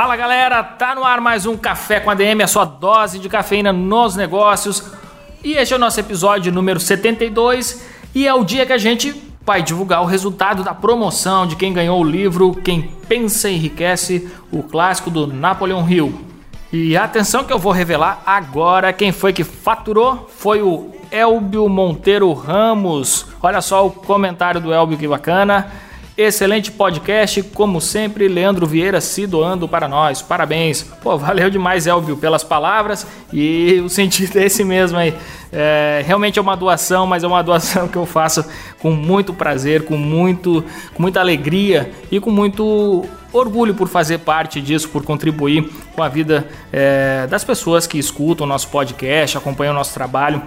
Fala galera, tá no ar mais um Café com ADM, a sua dose de cafeína nos negócios. E este é o nosso episódio número 72 e é o dia que a gente vai divulgar o resultado da promoção de quem ganhou o livro Quem Pensa Enriquece, o clássico do Napoleon Hill. E atenção que eu vou revelar agora quem foi que faturou foi o Elbio Monteiro Ramos. Olha só o comentário do Elbio que bacana. Excelente podcast, como sempre, Leandro Vieira se doando para nós. Parabéns. Pô, valeu demais, Elvio, pelas palavras e o sentido é esse mesmo aí. É, realmente é uma doação, mas é uma doação que eu faço com muito prazer, com, muito, com muita alegria e com muito orgulho por fazer parte disso, por contribuir com a vida é, das pessoas que escutam o nosso podcast, acompanham o nosso trabalho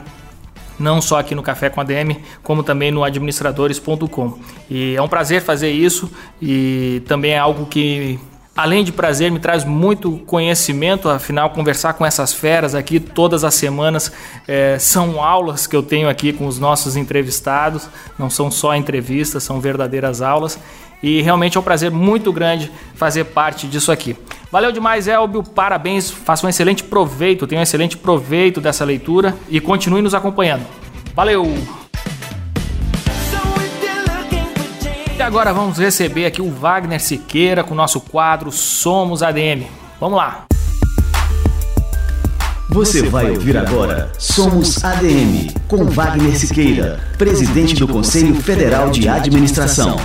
não só aqui no Café com a DM, como também no administradores.com. E é um prazer fazer isso e também é algo que Além de prazer, me traz muito conhecimento, afinal, conversar com essas feras aqui todas as semanas é, são aulas que eu tenho aqui com os nossos entrevistados, não são só entrevistas, são verdadeiras aulas e realmente é um prazer muito grande fazer parte disso aqui. Valeu demais, Elbio. Parabéns. Faça um excelente proveito. Tenha um excelente proveito dessa leitura e continue nos acompanhando. Valeu! E agora vamos receber aqui o Wagner Siqueira com o nosso quadro Somos ADM. Vamos lá! Você vai ouvir agora Somos ADM, com Wagner Siqueira, presidente do Conselho Federal de Administração.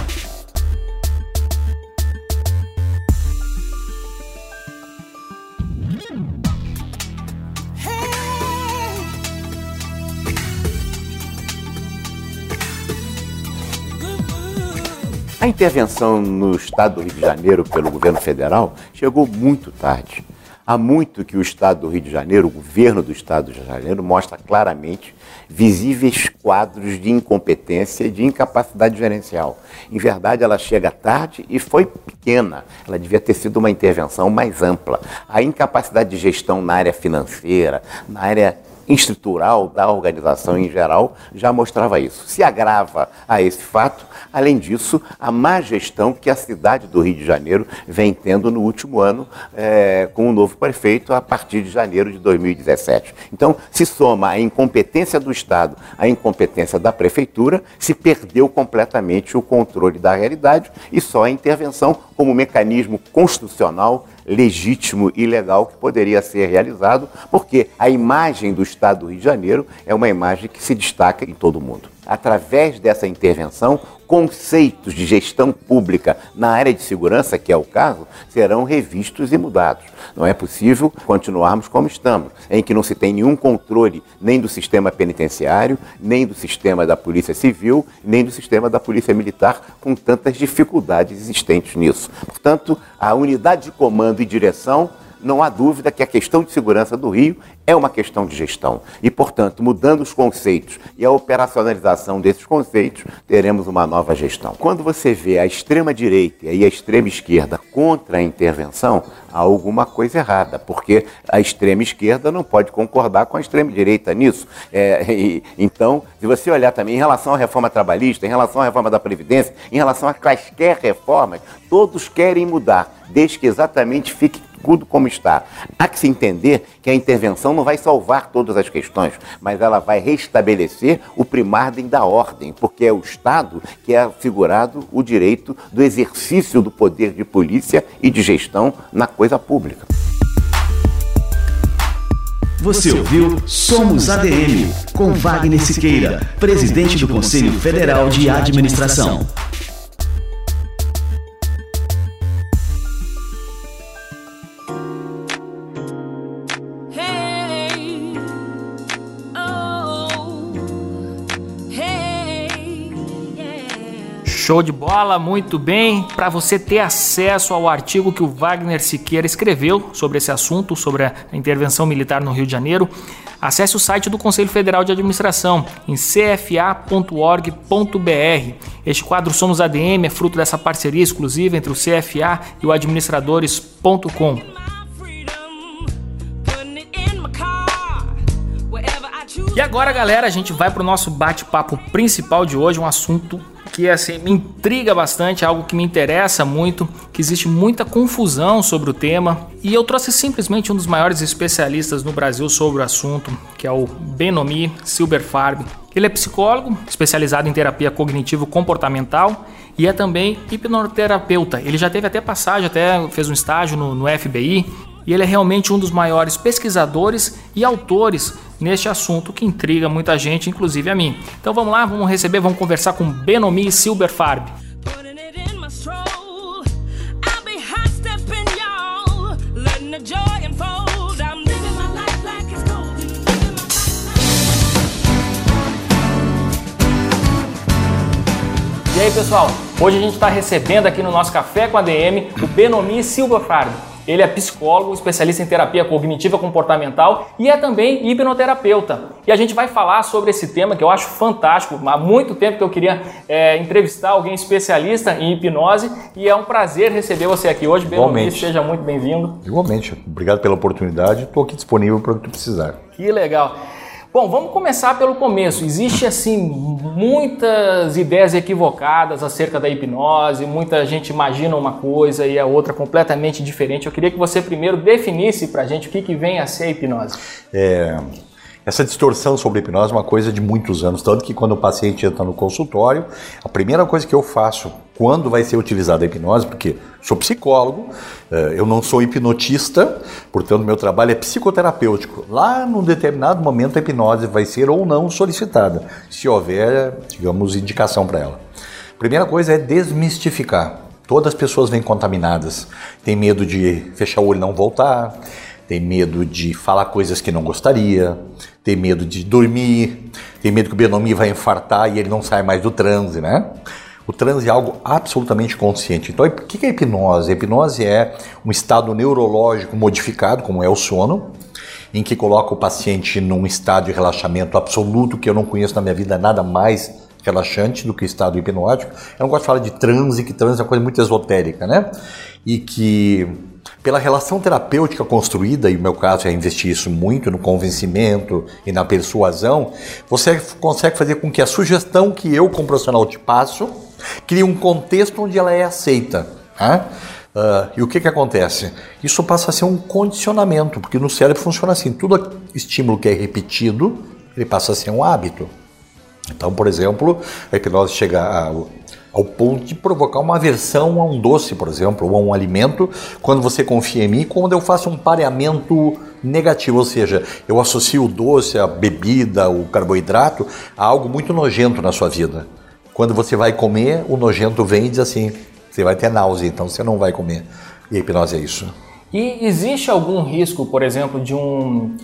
A intervenção no estado do Rio de Janeiro pelo governo federal chegou muito tarde. Há muito que o estado do Rio de Janeiro, o governo do estado do Rio de Janeiro, mostra claramente visíveis quadros de incompetência e de incapacidade gerencial. Em verdade, ela chega tarde e foi pequena. Ela devia ter sido uma intervenção mais ampla. A incapacidade de gestão na área financeira, na área estrutural da organização em geral já mostrava isso. Se agrava a esse fato, além disso, a má gestão que a cidade do Rio de Janeiro vem tendo no último ano é, com o novo prefeito a partir de janeiro de 2017. Então, se soma a incompetência do Estado, a incompetência da prefeitura, se perdeu completamente o controle da realidade e só a intervenção como mecanismo constitucional legítimo e legal que poderia ser realizado, porque a imagem do Estado do Rio de Janeiro é uma imagem que se destaca em todo o mundo. Através dessa intervenção, conceitos de gestão pública na área de segurança, que é o caso, serão revistos e mudados. Não é possível continuarmos como estamos, em que não se tem nenhum controle nem do sistema penitenciário, nem do sistema da Polícia Civil, nem do sistema da Polícia Militar, com tantas dificuldades existentes nisso. Portanto, a unidade de comando e direção não há dúvida que a questão de segurança do Rio é uma questão de gestão. E, portanto, mudando os conceitos e a operacionalização desses conceitos, teremos uma nova gestão. Quando você vê a extrema-direita e a extrema-esquerda contra a intervenção, há alguma coisa errada, porque a extrema-esquerda não pode concordar com a extrema-direita nisso. É, e, então, se você olhar também em relação à reforma trabalhista, em relação à reforma da Previdência, em relação a quaisquer reformas, todos querem mudar, desde que exatamente fique tudo como está. Há que se entender que a intervenção não vai salvar todas as questões, mas ela vai restabelecer o primardem da ordem, porque é o Estado que é assegurado o direito do exercício do poder de polícia e de gestão na coisa pública. Você ouviu Somos ADM, com Wagner Siqueira, presidente do Conselho Federal de Administração. Show de bola, muito bem. Para você ter acesso ao artigo que o Wagner Siqueira escreveu sobre esse assunto, sobre a intervenção militar no Rio de Janeiro, acesse o site do Conselho Federal de Administração em cfa.org.br. Este quadro Somos ADM é fruto dessa parceria exclusiva entre o CFA e o administradores.com. E agora, galera, a gente vai para o nosso bate-papo principal de hoje, um assunto que assim me intriga bastante, algo que me interessa muito, que existe muita confusão sobre o tema, e eu trouxe simplesmente um dos maiores especialistas no Brasil sobre o assunto, que é o Benomi Silberfarb. Ele é psicólogo, especializado em terapia cognitivo comportamental e é também hipnoterapeuta. Ele já teve até passagem, até fez um estágio no, no FBI e ele é realmente um dos maiores pesquisadores e autores neste assunto que intriga muita gente, inclusive a mim. Então vamos lá, vamos receber, vamos conversar com Benomi Silberfarb. E aí pessoal, hoje a gente está recebendo aqui no nosso Café com a DM o Benomi Silberfarb. Ele é psicólogo, especialista em terapia cognitiva comportamental e é também hipnoterapeuta. E a gente vai falar sobre esse tema que eu acho fantástico. Há muito tempo que eu queria é, entrevistar alguém especialista em hipnose e é um prazer receber você aqui hoje. Igualmente. Seja muito bem-vindo. Igualmente. Obrigado pela oportunidade. Estou aqui disponível para o que precisar. Que legal. Bom, vamos começar pelo começo. Existe assim muitas ideias equivocadas acerca da hipnose, muita gente imagina uma coisa e a outra completamente diferente. Eu queria que você primeiro definisse para a gente o que, que vem a ser a hipnose. É, essa distorção sobre hipnose é uma coisa de muitos anos, tanto que quando o paciente entra no consultório, a primeira coisa que eu faço quando vai ser utilizada a hipnose, porque sou psicólogo, eh, eu não sou hipnotista, portanto meu trabalho é psicoterapêutico. Lá num determinado momento a hipnose vai ser ou não solicitada, se houver, digamos, indicação para ela. Primeira coisa é desmistificar. Todas as pessoas vêm contaminadas, tem medo de fechar o olho e não voltar, tem medo de falar coisas que não gostaria, tem medo de dormir, tem medo que o Benomi vai infartar e ele não sai mais do transe, né? O transe é algo absolutamente consciente. Então, o que é a hipnose? A hipnose é um estado neurológico modificado, como é o sono, em que coloca o paciente num estado de relaxamento absoluto, que eu não conheço na minha vida nada mais relaxante do que o estado hipnótico. Eu não gosto de falar de transe, que transe é uma coisa muito esotérica, né? E que pela relação terapêutica construída, e o meu caso é investir isso muito no convencimento e na persuasão, você consegue fazer com que a sugestão que eu, como profissional, te passo, crie um contexto onde ela é aceita. Né? Uh, e o que, que acontece? Isso passa a ser um condicionamento, porque no cérebro funciona assim: todo estímulo que é repetido, ele passa a ser um hábito. Então, por exemplo, a hipnose chega a, ao ponto de provocar uma aversão a um doce, por exemplo, ou a um alimento, quando você confia em mim, quando eu faço um pareamento negativo, ou seja, eu associo o doce, a bebida, o carboidrato a algo muito nojento na sua vida. Quando você vai comer, o nojento vem e diz assim: você vai ter náusea, então você não vai comer. E a hipnose é isso. E existe algum risco, por exemplo, de um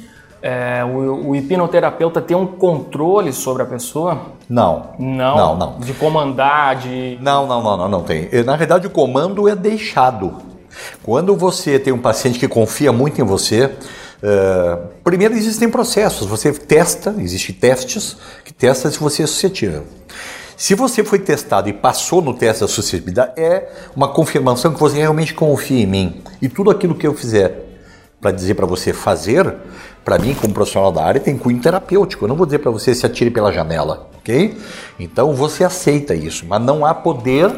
é, o, o, hipnoterapeuta ter um controle sobre a pessoa? Não. Não? Não, não. De comandar, de... Não, não, não, não, não tem. Na verdade, o comando é deixado. Quando você tem um paciente que confia muito em você, uh, primeiro existem processos. Você testa, existem testes que testam se você é suscetível. Se você foi testado e passou no teste da suscetibilidade, é uma confirmação que você realmente confia em mim. E tudo aquilo que eu fizer para dizer para você fazer, para mim, como profissional da área, tem cunho terapêutico. Eu não vou dizer para você se atire pela janela, ok? Então você aceita isso, mas não há poder,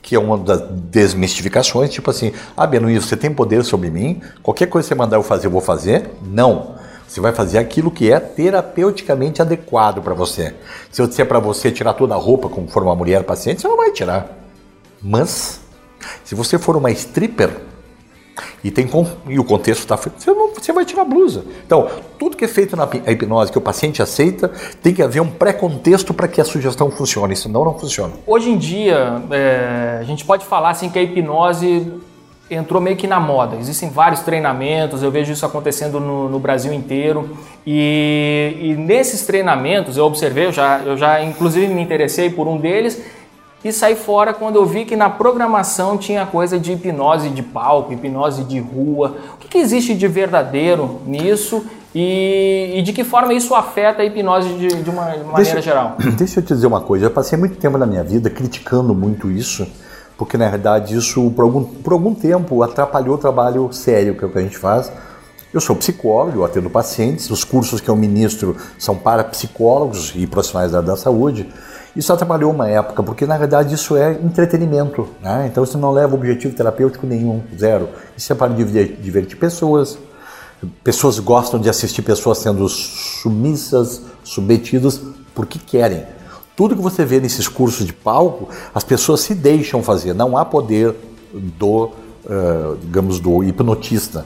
que é uma das desmistificações, tipo assim, ah, Benoît, você tem poder sobre mim, qualquer coisa que você mandar eu fazer, eu vou fazer. Não. Você vai fazer aquilo que é terapeuticamente adequado para você. Se eu disser para você tirar toda a roupa, como for uma mulher paciente, você não vai tirar. Mas, se você for uma stripper, e, tem, e o contexto está você, você vai tirar a blusa. Então, tudo que é feito na hipnose, que o paciente aceita, tem que haver um pré-contexto para que a sugestão funcione, senão não funciona. Hoje em dia, é, a gente pode falar assim que a hipnose entrou meio que na moda. Existem vários treinamentos, eu vejo isso acontecendo no, no Brasil inteiro. E, e, nesses treinamentos eu observei, eu já, eu já inclusive me interessei por um deles, e saí fora quando eu vi que na programação tinha coisa de hipnose de palco, hipnose de rua. O que, que existe de verdadeiro nisso e, e, de que forma isso afeta a hipnose de, de uma de maneira deixa, geral? Deixa eu te dizer uma coisa, eu passei muito tempo na minha vida criticando muito isso, porque na verdade isso por algum, por algum tempo atrapalhou o trabalho sério que é o que a gente faz. Eu sou psicólogo, eu atendo pacientes, os cursos que eu ministro são para psicólogos e profissionais da, da saúde. Isso atrapalhou uma época, porque na verdade isso é entretenimento, né? então isso não leva objetivo terapêutico nenhum, zero. Isso é para divertir pessoas, Pessoas gostam de assistir pessoas sendo submissas, submetidas porque querem. Tudo que você vê nesses cursos de palco, as pessoas se deixam fazer. Não há poder do, uh, digamos, do hipnotista.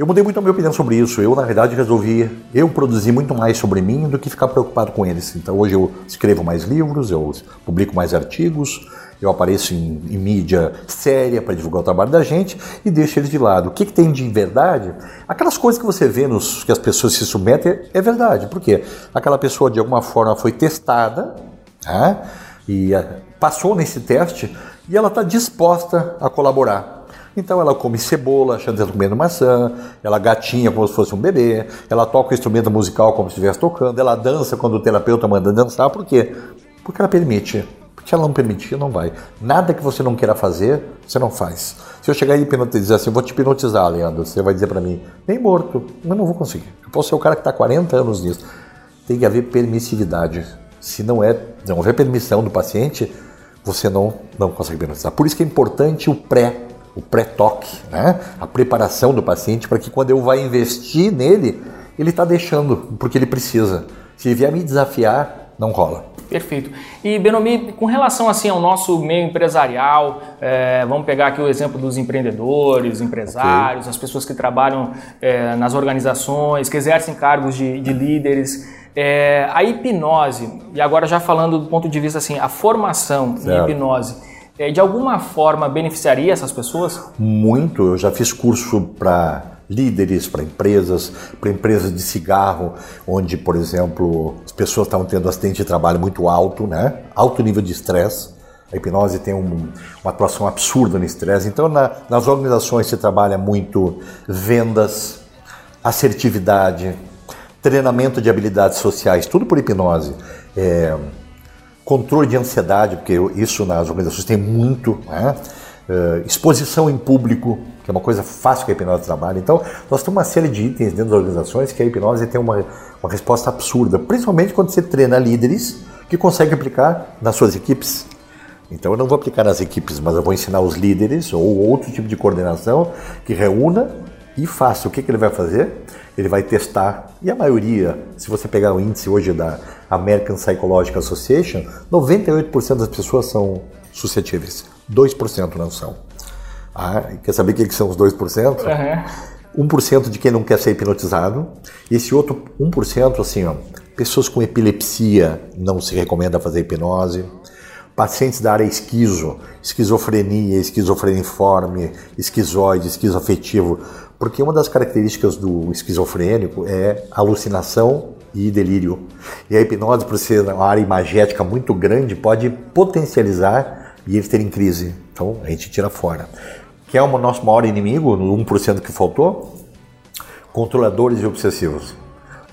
Eu mudei muito a minha opinião sobre isso. Eu, na verdade, resolvi eu produzir muito mais sobre mim do que ficar preocupado com eles. Então, hoje eu escrevo mais livros, eu publico mais artigos, eu apareço em, em mídia séria para divulgar o trabalho da gente e deixo eles de lado. O que, que, tem de verdade? Aquelas coisas que você vê nos que as pessoas se submetem é verdade. Por quê? Aquela pessoa de alguma forma foi testada né, e eh, passou nesse teste e ela está disposta a colaborar. Então ela come cebola, achando está comendo maçã, ela gatinha como se fosse um bebê, ela toca o instrumento musical como se estivesse tocando, ela dança quando o terapeuta manda dançar, por quê? Porque ela permite. Se ela não permitir, não vai. Nada que você não queira fazer, você não faz. Se eu chegar e hipnotizar assim, eu vou te hipnotizar, Leandro, você vai dizer para mim, nem morto, eu não vou conseguir. Eu posso ser o cara que está 40 anos nisso. Tem que haver permissividade. Se não é, não houver permissão do paciente, você não, não consegue hipnotizar. Por isso que é importante o pré, o pré-toque, né? a preparação do paciente, para que quando eu vá investir nele, ele está deixando, porque ele precisa. Se vier me desafiar, não rola. Perfeito. E Benomi, com relação assim ao nosso meio empresarial, é, vamos pegar aqui o exemplo dos empreendedores, empresários, okay. as pessoas que trabalham é, nas organizações, que exercem cargos de, de líderes. É, a hipnose, e agora já falando do ponto de vista assim, a formação certo. em hipnose, de alguma forma beneficiaria essas pessoas? Muito. Eu já fiz curso para líderes, para empresas, para empresas de cigarro, onde, por exemplo, as pessoas estavam tendo acidente de trabalho muito alto, né? alto nível de estresse. A hipnose tem um, uma atuação absurda no estresse. Então, na, nas organizações se trabalha muito vendas, assertividade, treinamento de habilidades sociais, tudo por hipnose. É, controle de ansiedade, porque isso nas organizações tem muito, né? é, exposição em público, que é uma coisa fácil que a hipnose trabalha. Então, nós temos uma série de itens dentro das organizações que a hipnose tem uma, uma resposta absurda, principalmente quando você treina líderes que conseguem aplicar nas suas equipes. Então, eu não vou aplicar nas equipes, mas eu vou ensinar os líderes ou outro tipo de coordenação que reúna e faça. O que, que ele vai fazer? Ele vai testar. E a maioria, se você pegar o índice hoje da American Psychological Association, 98% das pessoas são suscetíveis, 2% não são. Ah, quer saber o que são os 2%? Uhum. 1% de quem não quer ser hipnotizado. E esse outro 1%, assim, ó, pessoas com epilepsia não se recomenda fazer hipnose. Pacientes da área esquizo, esquizofrenia, esquizofreniforme, esquizoide, esquizoafetivo. Porque uma das características do esquizofrênico é alucinação e delírio. E a hipnose, por ser uma área imagética muito grande, pode potencializar e eles terem crise. Então a gente tira fora. Quem é o nosso maior inimigo, no 1% que faltou? Controladores e obsessivos.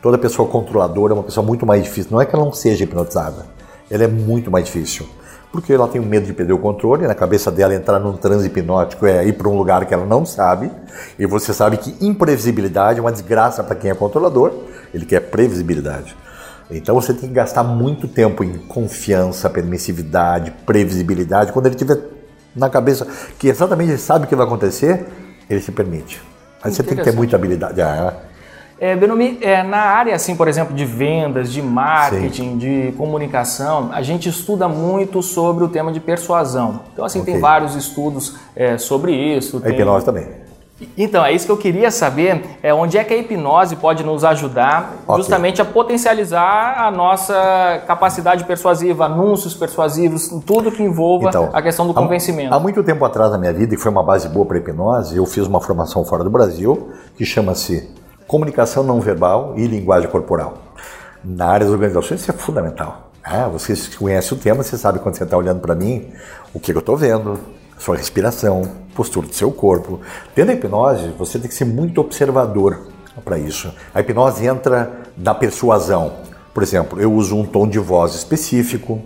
Toda pessoa controladora é uma pessoa muito mais difícil. Não é que ela não seja hipnotizada, ela é muito mais difícil. Porque ela tem medo de perder o controle, na cabeça dela entrar num transe hipnótico é ir para um lugar que ela não sabe, e você sabe que imprevisibilidade é uma desgraça para quem é controlador, ele quer previsibilidade. Então você tem que gastar muito tempo em confiança, permissividade, previsibilidade, quando ele tiver na cabeça que exatamente ele sabe o que vai acontecer, ele se permite. Mas você tem que ter muita habilidade. Ah, é, Benomi, é, na área, assim, por exemplo, de vendas, de marketing, Sim. de comunicação, a gente estuda muito sobre o tema de persuasão. Então, assim, okay. tem vários estudos é, sobre isso. A tem... hipnose também. Então, é isso que eu queria saber, é onde é que a hipnose pode nos ajudar okay. justamente a potencializar a nossa capacidade persuasiva, anúncios persuasivos, tudo que envolva então, a questão do convencimento. Há, há muito tempo atrás na minha vida, e foi uma base boa para a hipnose, eu fiz uma formação fora do Brasil que chama-se Comunicação Não Verbal e Linguagem Corporal. Na área das organizações isso é fundamental. Ah, você conhece o tema, você sabe quando você está olhando para mim o que eu estou vendo, sua respiração, postura do seu corpo. Dentro da hipnose, você tem que ser muito observador para isso. A hipnose entra na persuasão. Por exemplo, eu uso um tom de voz específico,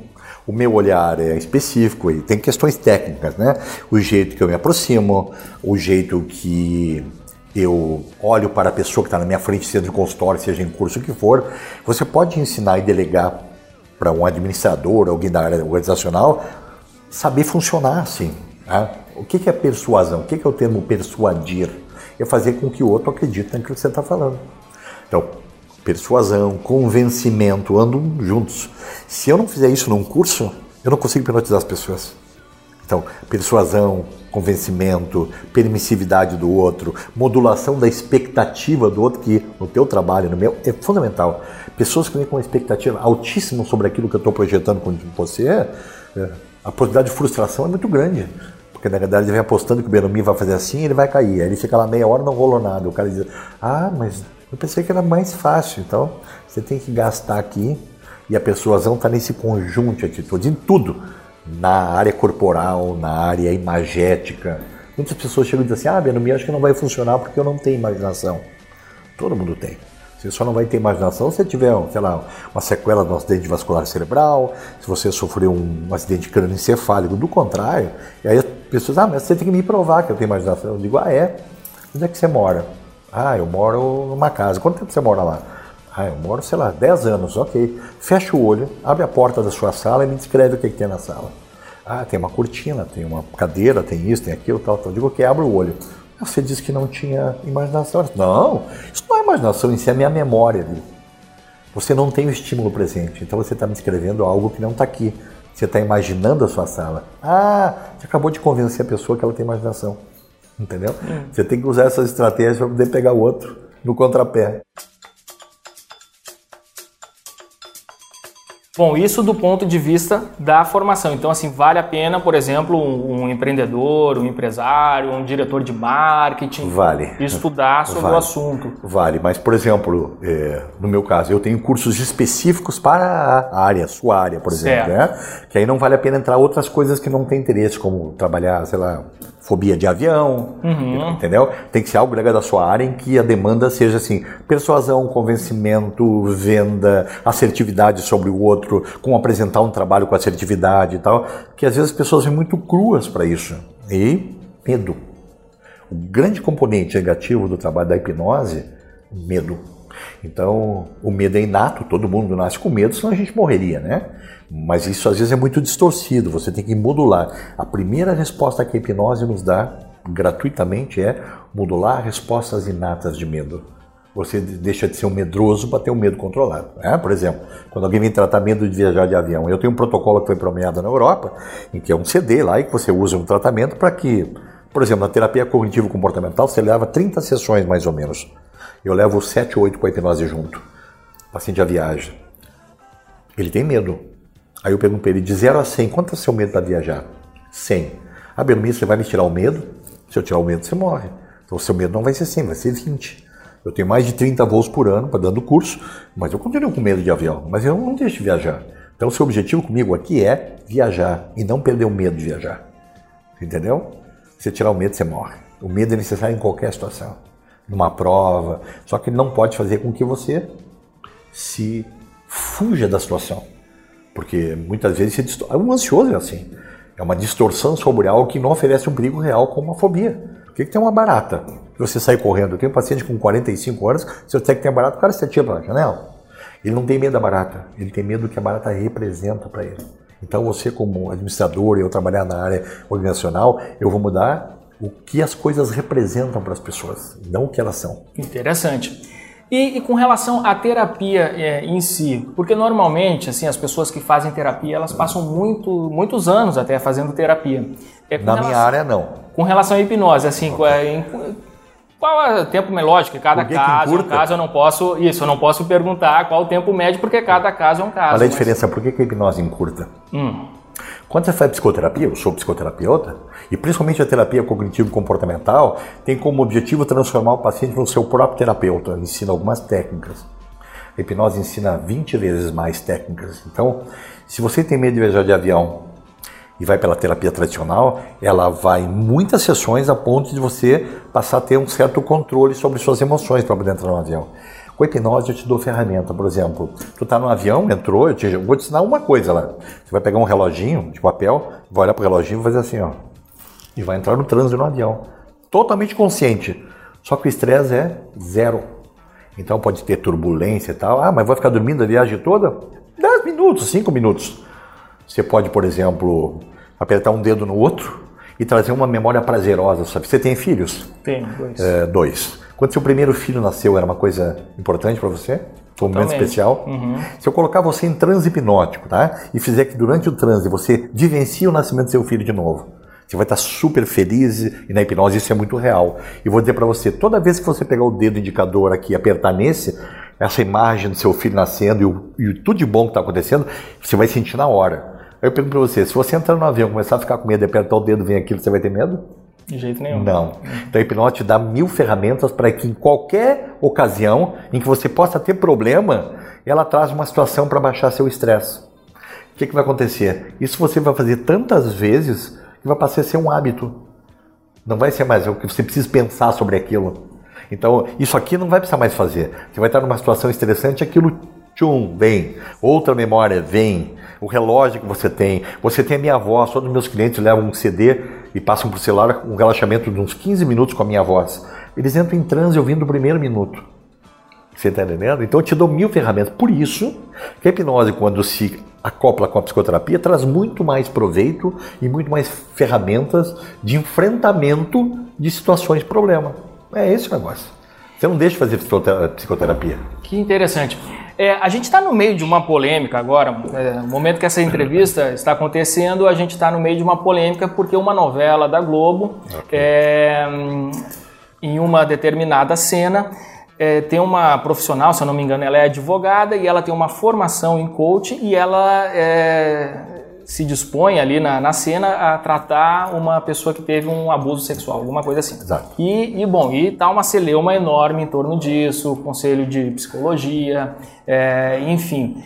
o meu olhar é específico e tem questões técnicas, né? O jeito que eu me aproximo, o jeito que eu olho para a pessoa que está na minha frente, seja de consultório, seja em curso que for. Você pode ensinar e delegar para um administrador, alguém da área organizacional, saber funcionar assim. Né? O que é persuasão? O que é o termo persuadir? É fazer com que o outro acredite naquilo que você está falando. Então, persuasão, convencimento andam juntos. Se eu não fizer isso num curso, eu não consigo hipnotizar as pessoas. Então, persuasão, convencimento, permissividade do outro, modulação da expectativa do outro, que no teu trabalho, no meu, é fundamental. Pessoas que vêm com uma expectativa altíssima sobre aquilo que eu estou projetando com você, é, a possibilidade de frustração é muito grande. Porque na verdade ele vem apostando que o Benjamin vai fazer assim ele vai cair. Aí ele fica lá meia hora não rolou nada. O cara diz, ah, mas eu pensei que era mais fácil. Então você tem que gastar aqui. E a persuasão está nesse conjunto de atitudes, em tudo na área corporal, na área imagética. Muitas pessoas chegam e dizem assim: Ah, Benomia, acho que não vai funcionar porque eu não tenho imaginação. Todo mundo tem. Você só não vai ter imaginação se você tiver, sei lá, uma sequela de um acidente vascular cerebral, se você sofreu um acidente crânioencefálico. Do contrário, e aí as pessoas, ah, mas você tem que me provar que eu tenho imaginação. Eu digo, ah, é? Onde é que você mora? Ah, eu moro numa casa. Quanto tempo você mora lá? Ah, eu moro, sei lá, 10 anos, ok. Fecha o olho, abre a porta da sua sala e me descreve o que, que tem na sala. Ah, tem uma cortina, tem uma cadeira, tem isso, tem aquilo, tal, tal. Digo, ok, abre o olho. Você disse que não tinha imaginação. Não, isso não é imaginação, isso é a minha memória. Você não tem o estímulo presente, então você está me descrevendo algo que não está aqui. Você está imaginando a sua sala. Ah, você acabou de convencer a pessoa que ela tem imaginação. Entendeu? Hum. Você tem que usar essas estratégias para poder pegar o outro no contrapé. Bom, isso do ponto de vista da formação. Então, assim, vale a pena, por exemplo, um, um empreendedor, um empresário, um diretor de marketing vale. estudar sobre vale. o assunto. Vale, mas, por exemplo, é, no meu caso, eu tenho cursos específicos para a área, sua área, por exemplo, né? Que aí não vale a pena entrar outras coisas que não tem interesse, como trabalhar, sei lá, fobia de avião, uhum. entendeu? Tem que ser algo à sua área em que a demanda seja assim, persuasão, convencimento, venda, assertividade sobre o outro, como apresentar um trabalho com assertividade e tal, que às vezes as pessoas são muito cruas para isso. E medo. O grande componente negativo do trabalho da hipnose, medo. Então, o medo é inato, todo mundo nasce com medo, senão a gente morreria, né? Mas isso às vezes é muito distorcido, você tem que modular. A primeira resposta que a hipnose nos dá gratuitamente é modular respostas inatas de medo. Você deixa de ser um medroso para ter um medo controlado. Né? Por exemplo, quando alguém vem tratar medo de viajar de avião, eu tenho um protocolo que foi premiado na Europa, em que é um CD lá e que você usa um tratamento para que, por exemplo, na terapia cognitivo-comportamental, você leva 30 sessões mais ou menos. Eu levo 7 ou 8 com a hipnose junto. O paciente já viaja. Ele tem medo. Aí eu pergunto para ele, de 0 a 100, quanto é seu medo para viajar? 100. Ah, Belmiro, você vai me tirar o medo? Se eu tirar o medo, você morre. Então o seu medo não vai ser 100, vai ser 20. Eu tenho mais de 30 voos por ano para dando curso, mas eu continuo com medo de avião, mas eu não deixo de viajar. Então o seu objetivo comigo aqui é viajar e não perder o medo de viajar. Entendeu? Se tirar o medo, você morre. O medo é necessário em qualquer situação. Numa prova, só que ele não pode fazer com que você se fuja da situação. Porque muitas vezes você distor... um ansioso é assim. É uma distorção sobre algo que não oferece um perigo real, como uma fobia. O que, que tem uma barata? Você sai correndo. Eu tenho um paciente com 45 anos, se eu disser que tem barata, o cara se atira pela janela. Ele não tem medo da barata, ele tem medo do que a barata representa para ele. Então você como administrador, eu trabalhar na área organizacional, eu vou mudar o que as coisas representam para as pessoas, não o que elas são. Interessante. E, e, com relação à terapia é, em si, porque normalmente assim as pessoas que fazem terapia elas passam muito, muitos anos até fazendo terapia. É, Na relação, minha área não. Com relação à hipnose, assim, okay. em, qual é o tempo lógico? Cada que caso, que caso eu não posso isso, eu não posso perguntar qual o tempo médio porque cada caso é um caso. Qual é a mas... diferença? Por que, que a hipnose encurta? Hum. Quando você faz psicoterapia, eu sou psicoterapeuta, e principalmente a terapia cognitivo-comportamental tem como objetivo transformar o paciente no seu próprio terapeuta, ensina algumas técnicas. A hipnose ensina 20 vezes mais técnicas. Então, se você tem medo de viajar de avião e vai pela terapia tradicional, ela vai em muitas sessões a ponto de você passar a ter um certo controle sobre suas emoções para poder entrar no avião. Com a hipnose eu te dou ferramenta, por exemplo, tu tá no avião, entrou, eu, te, eu vou te ensinar uma coisa lá. Você vai pegar um reloginho de papel, vai olhar pro reloginho e vai fazer assim, ó. E vai entrar no trânsito no avião. Totalmente consciente. Só que o estresse é zero. Então pode ter turbulência e tal. Ah, mas vai ficar dormindo a viagem toda? 10 minutos, 5 minutos. Você pode, por exemplo, apertar um dedo no outro e trazer uma memória prazerosa. Sabe? Você tem filhos? Tenho, dois. É, dois. Quando seu primeiro filho nasceu, era uma coisa importante para você? Foi um momento especial? Uhum. Se eu colocar você em transe hipnótico, tá? E fizer que durante o transe você vivencie o nascimento do seu filho de novo. Você vai estar super feliz e na hipnose isso é muito real. E vou dizer para você, toda vez que você pegar o dedo indicador aqui e apertar nesse, essa imagem do seu filho nascendo e, o, e tudo de bom que está acontecendo, você vai sentir na hora. Aí eu pergunto para você, se você entrar no avião e começar a ficar com medo e apertar o dedo vem aquilo, você vai ter medo? De jeito nenhum. Não. Então a hipnose te dá mil ferramentas para que em qualquer ocasião em que você possa ter problema, ela traz uma situação para baixar seu estresse. O que, que vai acontecer? Isso você vai fazer tantas vezes que vai passar a ser um hábito. Não vai ser mais o que você precisa pensar sobre aquilo. Então, isso aqui não vai precisar mais fazer. Você vai estar numa situação estressante, aquilo tchum, vem. Outra memória vem. O relógio que você tem. Você tem a minha voz. Todos os meus clientes levam um CD e passam por celular um relaxamento de uns 15 minutos com a minha voz. Eles entram em transe ouvindo o primeiro minuto. Você está entendendo? Então eu te dou mil ferramentas. Por isso que a hipnose, quando se acopla com a psicoterapia, traz muito mais proveito e muito mais ferramentas de enfrentamento de situações de problema. É esse o negócio. Você não deixa de fazer psicotera- psicoterapia. Que interessante. É, a gente está no meio de uma polêmica agora. é, no momento que essa entrevista está acontecendo, a gente está no meio de uma polêmica porque uma novela da Globo, é, hum, em uma determinada cena, é, tem uma profissional, se eu não me engano, ela é advogada e ela tem uma formação em coach e ela é, se dispõe ali na, na cena a tratar uma pessoa que teve um abuso sexual, alguma coisa assim. Exato. E, e, bom, e tá uma celeuma enorme em torno disso, conselho de psicologia, é, enfim.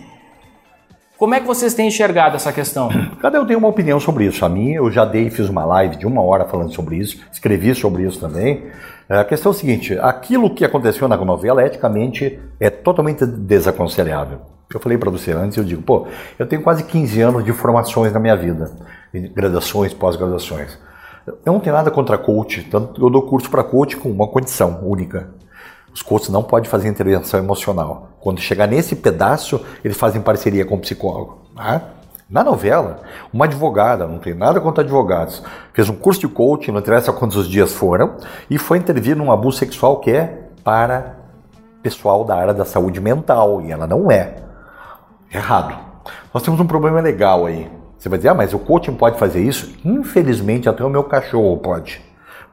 Como é que vocês têm enxergado essa questão? Cada um tem uma opinião sobre isso. A minha, eu já dei, fiz uma live de uma hora falando sobre isso, escrevi sobre isso também. É, A questão é a seguinte: aquilo que aconteceu na novela, eticamente, é totalmente desaconselhável. Eu falei para você antes, eu digo, pô, eu tenho quase 15 anos de formações na minha vida, graduações, pós-graduações. Eu não tenho nada contra coach, tanto eu dou curso para coach com uma condição única. Os coaches não podem fazer intervenção emocional. Quando chegar nesse pedaço, eles fazem parceria com o psicólogo. tá? Na novela, uma advogada, não tem nada contra advogados, fez um curso de coaching, não interessa quantos dias foram, e foi intervir num abuso sexual que é para pessoal da área da saúde mental, e ela não é. Errado. Nós temos um problema legal aí. Você vai dizer, ah, mas o coaching pode fazer isso? Infelizmente, até o meu cachorro pode.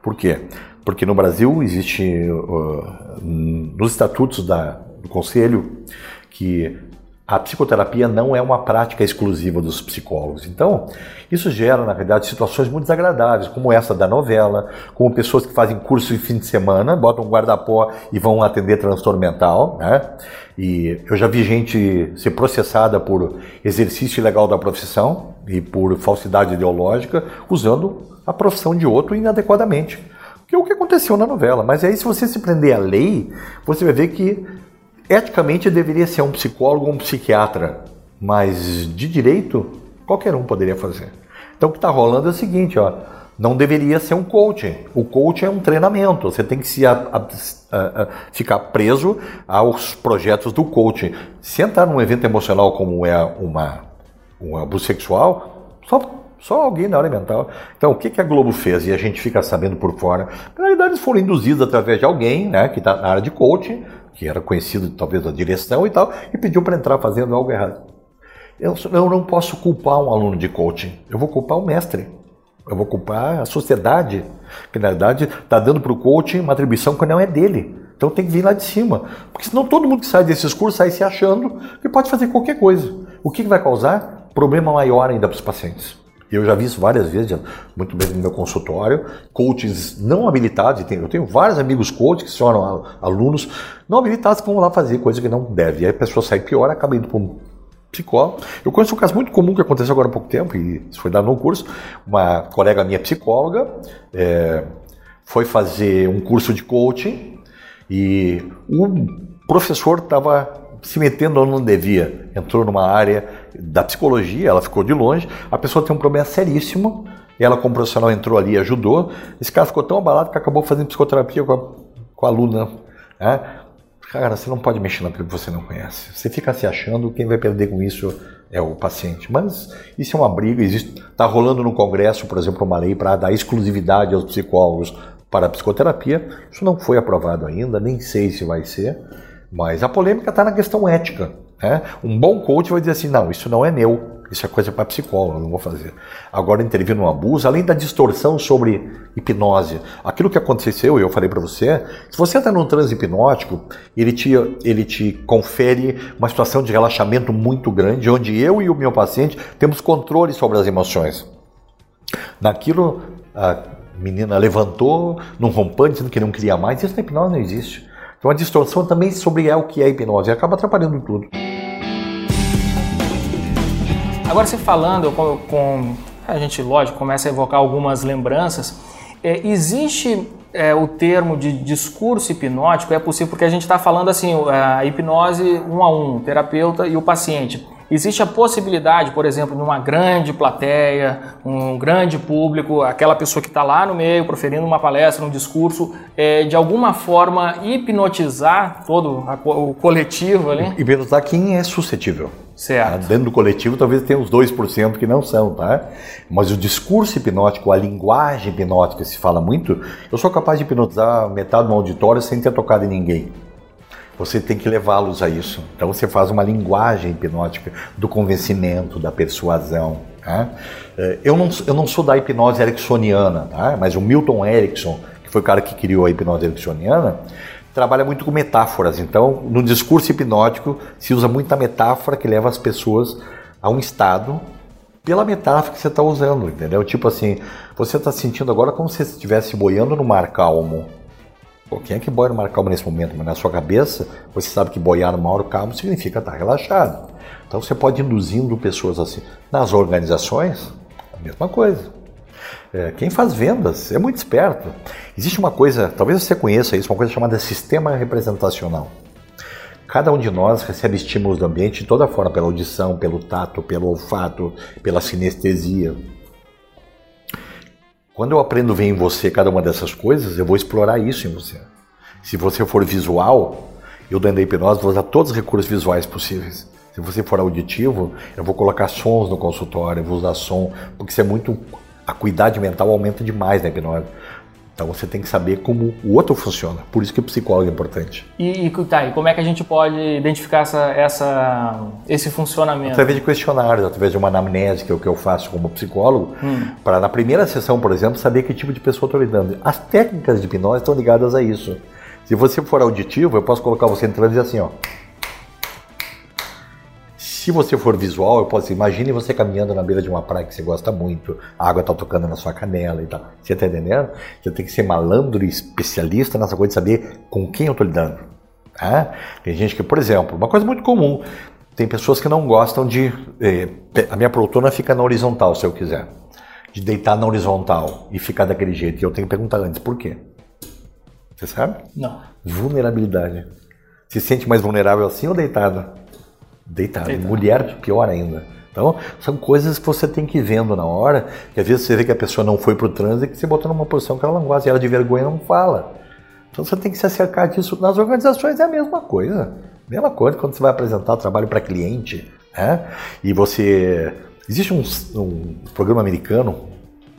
Por quê? Porque no Brasil existe uh, nos estatutos da, do conselho que a psicoterapia não é uma prática exclusiva dos psicólogos. Então, isso gera, na verdade, situações muito desagradáveis, como essa da novela, como pessoas que fazem curso em fim de semana, botam um guarda-pó e vão atender transtorno mental, né? E eu já vi gente ser processada por exercício ilegal da profissão e por falsidade ideológica, usando a profissão de outro inadequadamente. Que é o que aconteceu na novela. Mas aí, se você se prender à lei, você vai ver que eticamente deveria ser um psicólogo ou um psiquiatra, mas de direito qualquer um poderia fazer. Então o que está rolando é o seguinte, ó, não deveria ser um coaching. O coaching é um treinamento. Você tem que se a, a, a, ficar preso aos projetos do coaching. Se entrar num evento emocional como é uma um abuso sexual, só só alguém na área mental. Então, o que, que a Globo fez? E a gente fica sabendo por fora. Na realidade, eles foram induzidos através de alguém, né, que está na área de coaching, que era conhecido talvez da direção e tal, e pediu para entrar fazendo algo errado. Eu, eu não posso culpar um aluno de coaching, eu vou culpar o mestre. Eu vou culpar a sociedade, que na verdade está dando para o coaching uma atribuição que não é dele. Então tem que vir lá de cima. Porque senão todo mundo que sai desses cursos sai se achando que pode fazer qualquer coisa. O que, vai causar? Problema maior ainda para os pacientes. Eu já vi isso várias vezes, muito bem no meu consultório, coaches não habilitados, eu tenho vários amigos coaches que se tornam alunos não habilitados que vão lá fazer coisa que não deve. E aí a pessoa sai pior, acaba indo para um psicólogo. Eu conheço um caso muito comum que aconteceu agora há pouco tempo, e isso foi dado no curso. Uma colega minha psicóloga é, foi fazer um curso de coaching e o professor estava se metendo onde não devia. Entrou numa área da psicologia, ela ficou de longe. A pessoa tem um problema seríssimo. Ela, como profissional, entrou ali e ajudou. Esse cara ficou tão abalado que acabou fazendo psicoterapia com a, com a aluna. Né? Cara, você não pode mexer naquilo que você não conhece. Você fica se achando, quem vai perder com isso é o paciente. Mas isso é uma briga. Está rolando no Congresso, por exemplo, uma lei para dar exclusividade aos psicólogos para a psicoterapia. Isso não foi aprovado ainda, nem sei se vai ser. Mas a polêmica está na questão ética. Né? Um bom coach vai dizer assim: não, isso não é meu, isso é coisa para psicólogo, não vou fazer. Agora, intervir no abuso, além da distorção sobre hipnose, aquilo que aconteceu, eu falei para você, se você está num transe hipnótico, ele te, ele te confere uma situação de relaxamento muito grande, onde eu e o meu paciente temos controle sobre as emoções. Naquilo, a menina levantou num rompante, dizendo que não queria mais, isso na hipnose não existe. Então a distorção também sobre é o que é hipnose e acaba atrapalhando tudo. Agora você falando com, com a gente, lógico, começa a evocar algumas lembranças. É, existe é, o termo de discurso hipnótico? É possível porque a gente está falando assim, a hipnose um a um, terapeuta e o paciente. Existe a possibilidade, por exemplo, de uma grande plateia, um grande público, aquela pessoa que está lá no meio proferindo uma palestra, um discurso, é, de alguma forma hipnotizar todo a, o coletivo ali? Hipnotizar quem é suscetível. Certo. Tá? Dentro do coletivo talvez tenha uns 2% que não são, tá? Mas o discurso hipnótico, a linguagem hipnótica se fala muito, eu sou capaz de hipnotizar metade do auditório sem ter tocado em ninguém você tem que levá-los a isso. Então você faz uma linguagem hipnótica do convencimento, da persuasão. Tá? É, eu, não, eu não sou da hipnose ericksoniana, tá? mas o Milton Erickson, que foi o cara que criou a hipnose ericksoniana, trabalha muito com metáforas. Então, no discurso hipnótico, se usa muita metáfora que leva as pessoas a um estado pela metáfora que você está usando, entendeu? Tipo assim, você está sentindo agora como se você estivesse boiando no mar calmo. Quem é que boia no mar calmo nesse momento? Mas na sua cabeça, você sabe que boiar no mar calmo significa estar relaxado. Então você pode ir induzindo pessoas assim. Nas organizações, a mesma coisa. É, quem faz vendas é muito esperto. Existe uma coisa, talvez você conheça isso, uma coisa chamada sistema representacional. Cada um de nós recebe estímulos do ambiente de toda forma, pela audição, pelo tato, pelo olfato, pela sinestesia. Quando eu aprendo a ver em você cada uma dessas coisas, eu vou explorar isso em você. Se você for visual, eu dentro da hipnose vou usar todos os recursos visuais possíveis. Se você for auditivo, eu vou colocar sons no consultório, eu vou usar som, porque isso é muito. A acuidade mental aumenta demais na hipnose. Então você tem que saber como o outro funciona. Por isso que o psicólogo é importante. E, e, tá, e como é que a gente pode identificar essa, essa, esse funcionamento? Através de questionários, através de uma anamnese, que é o que eu faço como psicólogo, hum. para na primeira sessão, por exemplo, saber que tipo de pessoa estou lidando. As técnicas de hipnose estão ligadas a isso. Se você for auditivo, eu posso colocar você entrando e dizer assim, ó. Se você for visual, eu posso imagine você caminhando na beira de uma praia que você gosta muito, a água está tocando na sua canela e tal. Você está entendendo? Você tem que ser malandro e especialista nessa coisa de saber com quem eu estou lidando. Tá? Tem gente que, por exemplo, uma coisa muito comum, tem pessoas que não gostam de. Eh, a minha poltrona fica na horizontal, se eu quiser. De deitar na horizontal e ficar daquele jeito. E eu tenho que perguntar antes, por quê? Você sabe? Não. Vulnerabilidade. Se sente mais vulnerável assim ou deitado? Deitado. Deitado. Mulher, pior ainda. Então, são coisas que você tem que ir vendo na hora, que às vezes você vê que a pessoa não foi para o trânsito e que você botou numa posição que ela não gosta, e ela de vergonha não fala. Então você tem que se acercar disso. Nas organizações é a mesma coisa. Mesma coisa quando você vai apresentar o trabalho para cliente. Né? E você. Existe um, um, programa americano,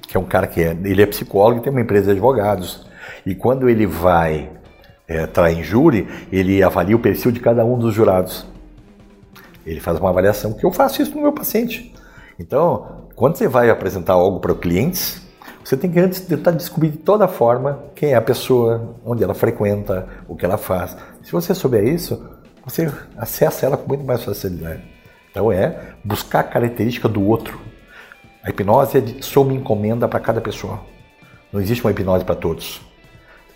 que é um cara que é. Ele é psicólogo e tem uma empresa de advogados. E quando ele vai é, entrar em júri, ele avalia o perfil de cada um dos jurados. Ele faz uma avaliação que eu faço isso no meu paciente. Então, quando você vai apresentar algo para clientes, você tem que antes tentar descobrir de toda forma quem é a pessoa, onde ela frequenta, o que ela faz. Se você souber isso, você acessa ela com muito mais facilidade. Então é buscar a característica do outro. A hipnose é de, sob encomenda para cada pessoa. Não existe uma hipnose para todos.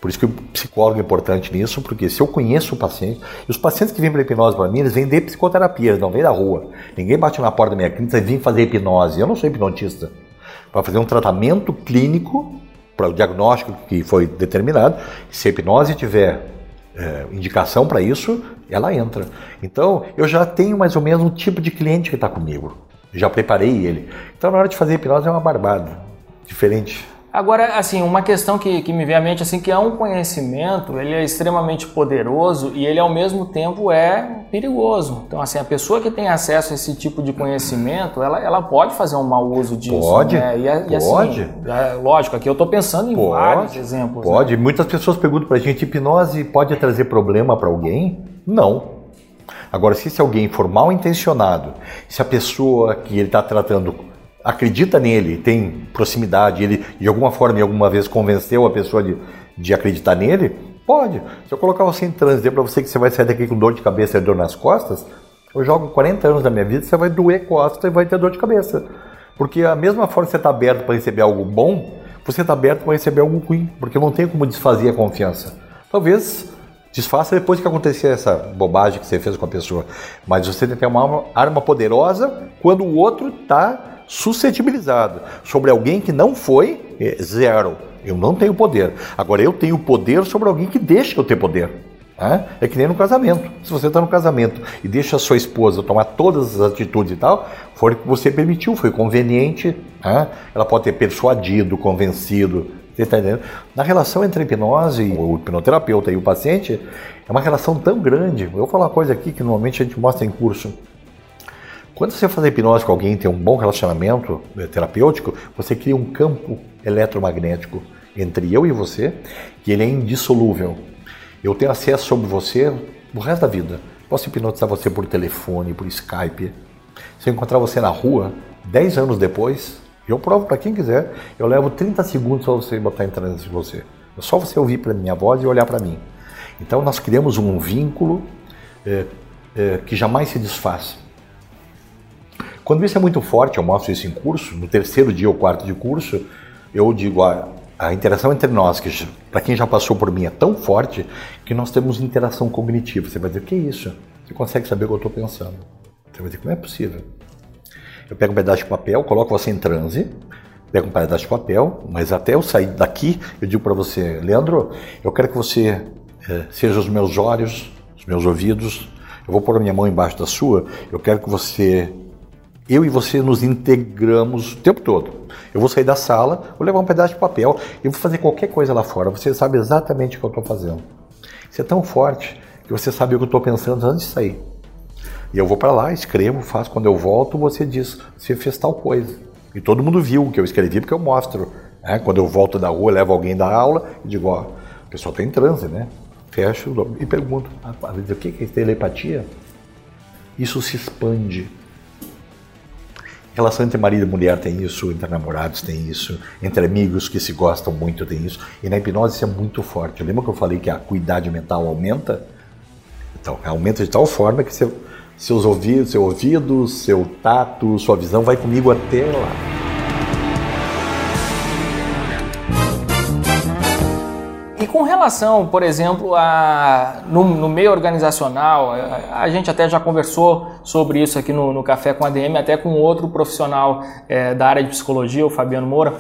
Por isso que o psicólogo é importante nisso, porque se eu conheço o paciente, e os pacientes que vêm para hipnose para mim, eles vêm de psicoterapia, eles não vêm da rua. Ninguém bate na porta da minha clínica e vem fazer hipnose. Eu não sou hipnotista. Para fazer um tratamento clínico para o diagnóstico que foi determinado, se a hipnose tiver é, indicação para isso, ela entra. Então, eu já tenho mais ou menos um tipo de cliente que está comigo. Já preparei ele. Então, na hora de fazer hipnose é uma barbada. Diferente. Agora, assim, uma questão que, que me vem à mente, assim, que é um conhecimento, ele é extremamente poderoso e ele ao mesmo tempo é perigoso. Então, assim, a pessoa que tem acesso a esse tipo de conhecimento, ela, ela pode fazer um mau uso disso. Pode, né? e, assim, pode. É, lógico, aqui eu estou pensando em pode, vários exemplos. Né? Pode. Né? Muitas pessoas perguntam para a gente, hipnose pode trazer problema para alguém? Não. Agora, se, se alguém for mal intencionado, se a pessoa que ele está tratando acredita nele, tem proximidade, ele de alguma forma, alguma vez convenceu a pessoa de, de acreditar nele, pode. Se eu colocar você em transe, dizer para você que você vai sair daqui com dor de cabeça e dor nas costas, eu jogo 40 anos da minha vida, você vai doer costas e vai ter dor de cabeça. Porque a mesma forma que você está aberto para receber algo bom, você está aberto para receber algo ruim, porque não tenho como desfazer a confiança. Talvez desfaça depois que acontecer essa bobagem que você fez com a pessoa, mas você tem que ter uma arma poderosa quando o outro está suscetibilizado. Sobre alguém que não foi, é zero. Eu não tenho poder. Agora, eu tenho poder sobre alguém que deixa eu ter poder. É que nem no casamento. Se você está no casamento e deixa a sua esposa tomar todas as atitudes e tal, foi o que você permitiu, foi conveniente. Ela pode ter persuadido, convencido. Você está entendendo? Na relação entre a hipnose, o hipnoterapeuta e o paciente, é uma relação tão grande. Eu vou falar uma coisa aqui que normalmente a gente mostra em curso. Quando você faz hipnose com alguém tem um bom relacionamento eh, terapêutico, você cria um campo eletromagnético entre eu e você, que ele é indissolúvel. Eu tenho acesso sobre você o resto da vida. Posso hipnotizar você por telefone, por Skype. Se eu encontrar você na rua, 10 anos depois, eu provo para quem quiser, eu levo 30 segundos para você botar em transe de você. É só você ouvir para minha voz e olhar para mim. Então nós criamos um vínculo é, é, que jamais se desfaz. Quando isso é muito forte, eu mostro isso em curso, no terceiro dia ou quarto de curso, eu digo, a, a interação entre nós, que para quem já passou por mim é tão forte, que nós temos interação cognitiva. Você vai dizer, o que é isso? Você consegue saber o que eu estou pensando. Você vai dizer, como é possível? Eu pego um pedaço de papel, coloco você em transe, pego um pedaço de papel, mas até eu sair daqui, eu digo para você, Leandro, eu quero que você é, seja os meus olhos, os meus ouvidos, eu vou pôr a minha mão embaixo da sua, eu quero que você eu e você nos integramos o tempo todo. Eu vou sair da sala, vou levar um pedaço de papel, eu vou fazer qualquer coisa lá fora. Você sabe exatamente o que eu estou fazendo. Isso é tão forte que você sabe o que eu estou pensando antes de sair. E eu vou para lá, escrevo, faço. Quando eu volto, você diz: você fez tal coisa. E todo mundo viu o que eu escrevi porque eu mostro. Né? Quando eu volto da rua, levo alguém da aula e digo: ó, o pessoal está em transe, né? Fecho e pergunto: ah, o que é telepatia? Isso se expande Relação entre marido e mulher tem isso, entre namorados tem isso, entre amigos que se gostam muito tem isso. E na hipnose isso é muito forte. Lembra que eu falei que a acuidade mental aumenta? Então, aumenta de tal forma que seu, seus ouvidos, seu ouvido, seu tato, sua visão vai comigo até lá. Com relação, por exemplo, a, no, no meio organizacional, a, a, gente até já conversou sobre isso aqui no, no Café com a DM, até com outro profissional é, da área de psicologia, o Fabiano Moura.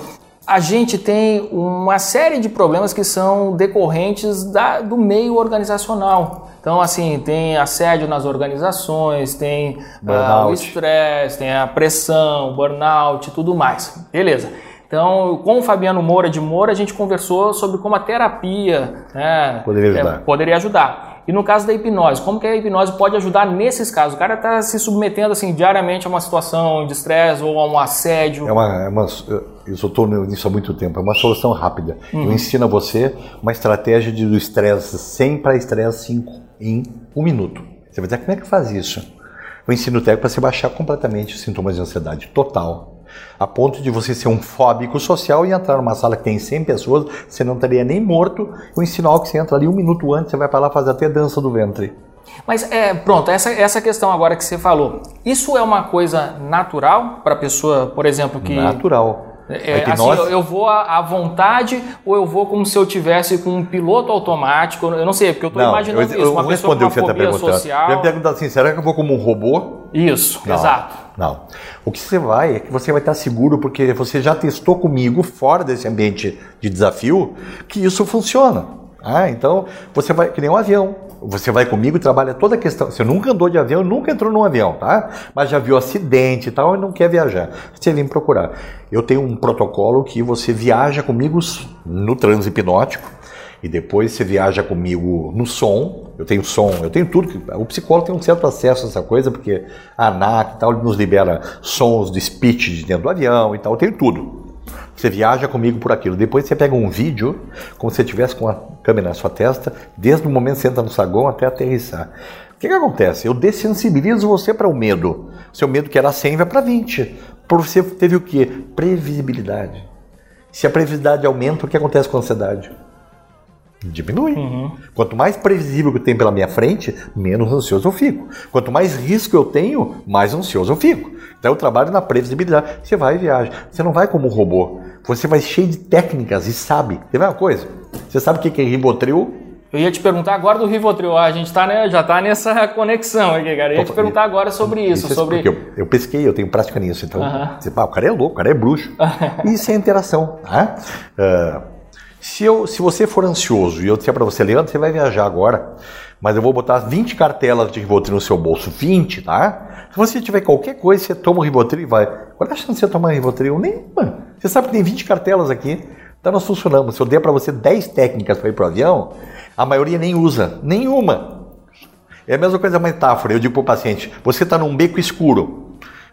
A gente tem uma série de problemas que são decorrentes da, do meio organizacional. Então, assim, tem assédio nas organizações, tem uh, o estresse, tem a pressão, burnout e tudo mais. Beleza. Então, com o Fabiano Moura de Moura, a gente conversou sobre como a terapia né, poderia, ajudar. É, poderia ajudar. E no caso da hipnose, como que a hipnose pode ajudar nesses casos? O cara está se submetendo assim diariamente a uma situação de estresse ou a um assédio. É uma, é uma eu estou nisso há muito tempo. É uma solução rápida. Uhum. Eu ensino a você uma estratégia de, do estresse 100 para estresse 5 em um minuto. Você vai dizer, como é que faz isso? Eu ensino o técnico para você baixar completamente os sintomas de ansiedade total a ponto de você ser um fóbico social e entrar numa sala que tem 100 pessoas, você não estaria nem morto. Ensino algo que você entra ali um minuto antes, você vai para lá fazer até dança do ventre. Mas é, pronto, essa, essa questão agora que você falou, isso é uma coisa natural para a pessoa, por exemplo, que. Natural. É, assim, eu, vou à, vontade ou eu vou como se eu tivesse com um piloto automático? Eu não sei, porque eu estou imaginando eu, isso. Uma eu pessoa com uma o está fobia social. Eu ia perguntar assim, será que eu vou como um robô? Isso, Não, exato. Não. O que você vai é que você vai estar seguro porque você já testou comigo, fora desse ambiente de desafio, que isso funciona. Ah, então você vai que nem um avião. Você vai comigo e trabalha toda a questão. Você nunca andou de avião, nunca entrou num avião, tá? Mas já viu acidente e tal e não quer viajar. Você vem procurar. Eu tenho um protocolo que você viaja comigo no transe hipnótico e depois você viaja comigo no som. Eu tenho som, eu tenho tudo. O psicólogo tem um certo acesso a essa coisa, porque a ANAC e tal, nos libera sons de speech de dentro do avião e tal, eu tenho tudo. Você viaja comigo por aquilo. Depois você pega um vídeo, como se você estivesse com a câmera na sua testa, desde o momento que você entra no saguão até aterrissar. O que, que acontece? Eu dessensibilizo você para o medo. Seu medo que era 100 vai para 20. Por você teve o quê? Previsibilidade. Se a previsibilidade aumenta, o que acontece com a ansiedade? Diminui. Quanto mais previsível que eu tenho pela minha frente, menos ansioso eu fico. Quanto mais risco eu tenho, mais ansioso eu fico. Então eu trabalho na previsibilidade. Você vai e viaja. Você não vai como um robô. Você vai cheio de técnicas e sabe. Ver uma coisa? Você sabe o que é Ribotril? Eu ia te perguntar agora do Rivotril. Ah, A gente tá, né, já está nessa conexão aqui, cara. Eu ia te perguntar agora sobre isso, é sobre... porque eu, eu pesquei, eu tenho prática nisso. Então, Aham. você fala, o cara é louco, o cara é bruxo. isso é interação. Tá? Ah, se, eu, se você for ansioso e eu disser para você, Leandro, você vai viajar agora, mas eu vou botar 20 cartelas de Rivotril no seu bolso, 20, tá? Se você tiver qualquer coisa, você toma o Rivotril e vai. Qual é a chance de você tomar Rivotril? Nenhuma. Você sabe que tem 20 cartelas aqui. Então nós funcionamos. Se eu der para você 10 técnicas para ir para o avião, a maioria nem usa. Nenhuma. É a mesma coisa, a metáfora. Eu digo para o paciente: você está num beco escuro.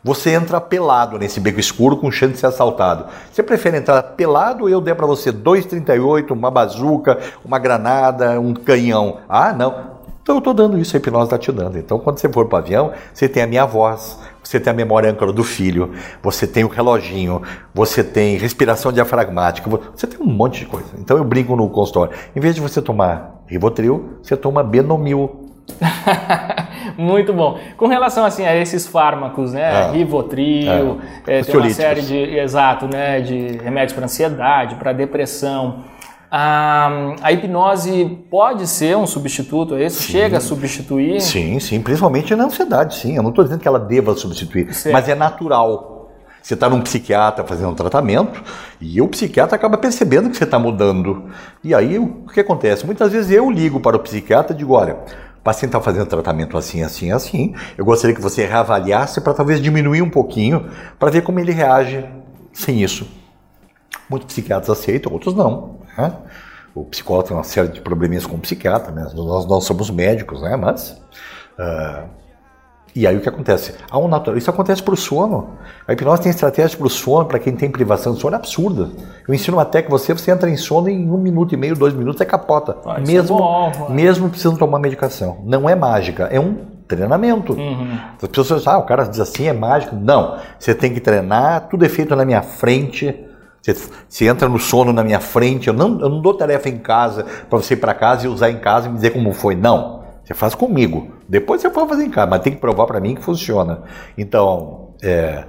Você entra pelado nesse beco escuro com chance de ser assaltado. Você prefere entrar pelado ou eu der para você 2,38, uma bazuca, uma granada, um canhão? Ah, não. Então eu estou dando isso, a hipnose está te dando. Então quando você for para o avião, você tem a minha voz, você tem a memória âncora do filho, você tem o reloginho, você tem respiração diafragmática, você tem um monte de coisa. Então eu brinco no consultório. Em vez de você tomar Rivotril, você toma Benomil. Muito bom. Com relação assim a esses fármacos, né, Ah. Rivotril, É. é, tem uma série de, exato, né, de remédios para ansiedade, para depressão. A, a hipnose pode ser um substituto a isso? Chega a substituir? Sim, sim, principalmente na ansiedade, sim. Eu não estou dizendo que ela deva substituir, Certo. mas é natural. Você está num psiquiatra fazendo um tratamento e o psiquiatra acaba percebendo que você está mudando. E aí o que acontece? Muitas vezes eu ligo para o psiquiatra e digo: olha, paciente está fazendo tratamento assim, assim, assim. Eu gostaria que você reavaliasse para talvez diminuir um pouquinho, para ver como ele reage sem isso. Muitos psiquiatras aceitam, outros não. né? O psicólogo tem uma série de probleminhas com o psiquiatra, né? nós não somos médicos, né? mas. ah, e aí o que acontece? Um natural. Isso acontece para o sono. A hipnose tem estratégia para o sono, para quem tem privação de sono, absurda. Eu ensino uma técnica, você, você entra em sono em um minuto e meio, dois minutos, você capota. Ah, é mesmo, bom, mano. mesmo precisando tomar medicação. Não é mágica, é um treinamento. Uhum. As pessoas ah, o cara diz assim, é mágico. Não, você tem que treinar, tudo é feito na minha frente. Você, você entra no sono na minha frente. Eu não, eu não dou tarefa em casa para você ir para casa e usar em casa e me dizer como foi. Não, você faz comigo. Depois você pode fazer em casa, mas tem que provar para mim que funciona. Então, é,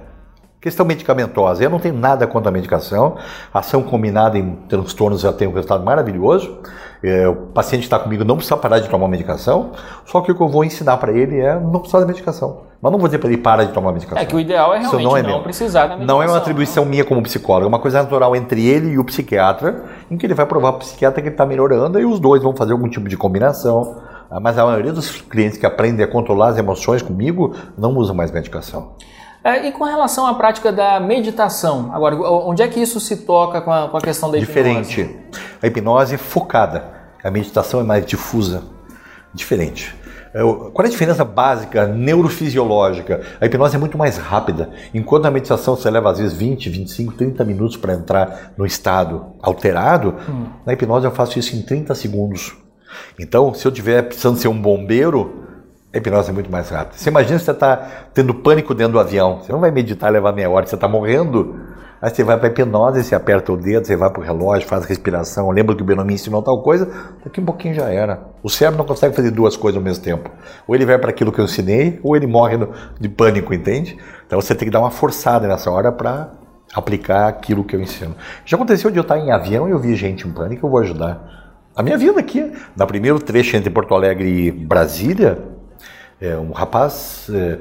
Questão medicamentosa, eu não tenho nada contra a medicação. Ação combinada em transtornos já tem um resultado maravilhoso. É, o paciente que está comigo não precisa parar de tomar medicação, só que o que eu vou ensinar para ele é não precisar de medicação. Mas não vou dizer para ele para de tomar medicação. É que o ideal é Isso realmente não, meu. precisar da medicação. Não é uma atribuição minha como psicólogo, é uma coisa natural entre ele e o psiquiatra, em que ele vai provar para o psiquiatra que ele está melhorando e os dois vão fazer algum tipo de combinação. Ah, Mas a maioria dos clientes que aprendem a controlar as emoções comigo não usam mais medicação. É, e com relação à prática da meditação, agora, onde é que isso se toca com a, com a questão da hipnose? Diferente. A hipnose é focada, a meditação é mais difusa. Diferente. É, Qual é a diferença básica neurofisiológica? A hipnose é muito mais rápida. Enquanto a meditação você leva às vezes 20, 25, 30 minutos para entrar no estado alterado, na hipnose eu faço isso em 30 segundos. Então, se eu estiver precisando ser um bombeiro, a hipnose é muito mais rápida. Você imagina se você está tendo pânico dentro do avião. Você não vai meditar levar meia hora, você está morrendo. Aí você vai para hipnose, você aperta o dedo, você vai para o relógio, faz respiração, lembra que o Benomi ensinou tal coisa, daqui um pouquinho já era. O cérebro não consegue fazer duas coisas ao mesmo tempo. Ou ele vai para aquilo que eu ensinei, ou ele morre de pânico, entende? Então você tem que dar uma forçada nessa hora para aplicar aquilo que eu ensino. Já aconteceu de eu estar em avião e eu vi gente em pânico, eu vou ajudar. A minha vida aqui, na primeiro trecho entre Porto Alegre e Brasília, é, um rapaz é,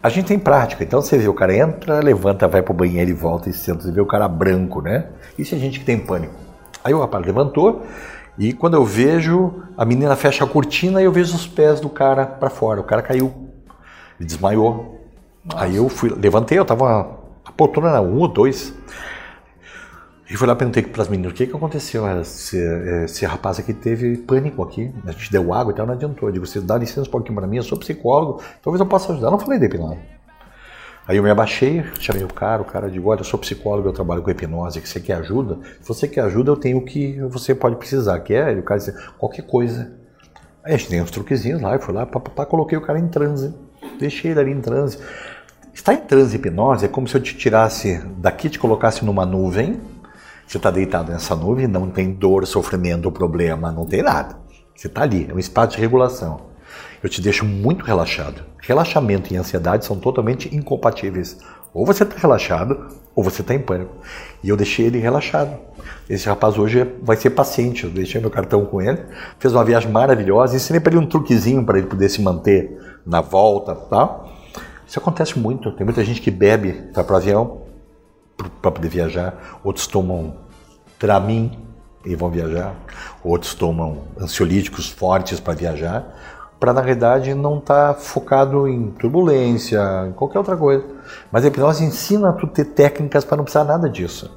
a gente tem prática, então você vê o cara entra, levanta, vai pro banheiro e volta e senta, você vê o cara branco, né? Isso é gente que tem pânico. Aí o rapaz levantou e quando eu vejo, a menina fecha a cortina e eu vejo os pés do cara para fora. O cara caiu, desmaiou. Nossa. Aí eu fui, levantei, eu tava a poltrona um ou dois. E fui lá perguntei para as meninas o que, que aconteceu. Esse, esse rapaz aqui teve pânico aqui. A gente deu água e tal, não adiantou. Eu digo, você dá licença um pouquinho para mim, eu sou psicólogo, talvez eu possa ajudar. Eu não falei de hipnose. Aí eu me abaixei, chamei o cara, o cara disse, olha, eu sou psicólogo, eu trabalho com hipnose, que você quer ajuda? Se você quer ajuda, eu tenho o que você pode precisar, que é, o cara disse, qualquer coisa. Aí a gente tem uns truquezinhos lá, eu fui lá, pá, pá, coloquei o cara em transe, deixei ele ali em transe. Estar em transe hipnose é como se eu te tirasse daqui, te colocasse numa nuvem, você está deitado nessa nuvem, não tem dor, sofrimento, problema, não tem nada. Você está ali, é um espaço de regulação. Eu te deixo muito relaxado. Relaxamento e ansiedade são totalmente incompatíveis. Ou você está relaxado, ou você está em pânico. E eu deixei ele relaxado. Esse rapaz hoje vai ser paciente. Eu deixei meu cartão com ele, fez uma viagem maravilhosa, ensinei para ele um truquezinho para ele poder se manter na volta, tá? Isso acontece muito. Tem muita gente que bebe, vai para o avião, para poder viajar, outros tomam Dramin e vão viajar, outros tomam ansiolíticos fortes para viajar, para na realidade não estar tá focado em turbulência, em qualquer outra coisa. Mas a hipnose ensina a tu ter técnicas para não precisar nada disso,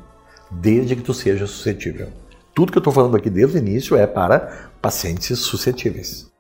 desde que tu seja suscetível. Tudo que eu estou falando aqui desde o início é para pacientes suscetíveis.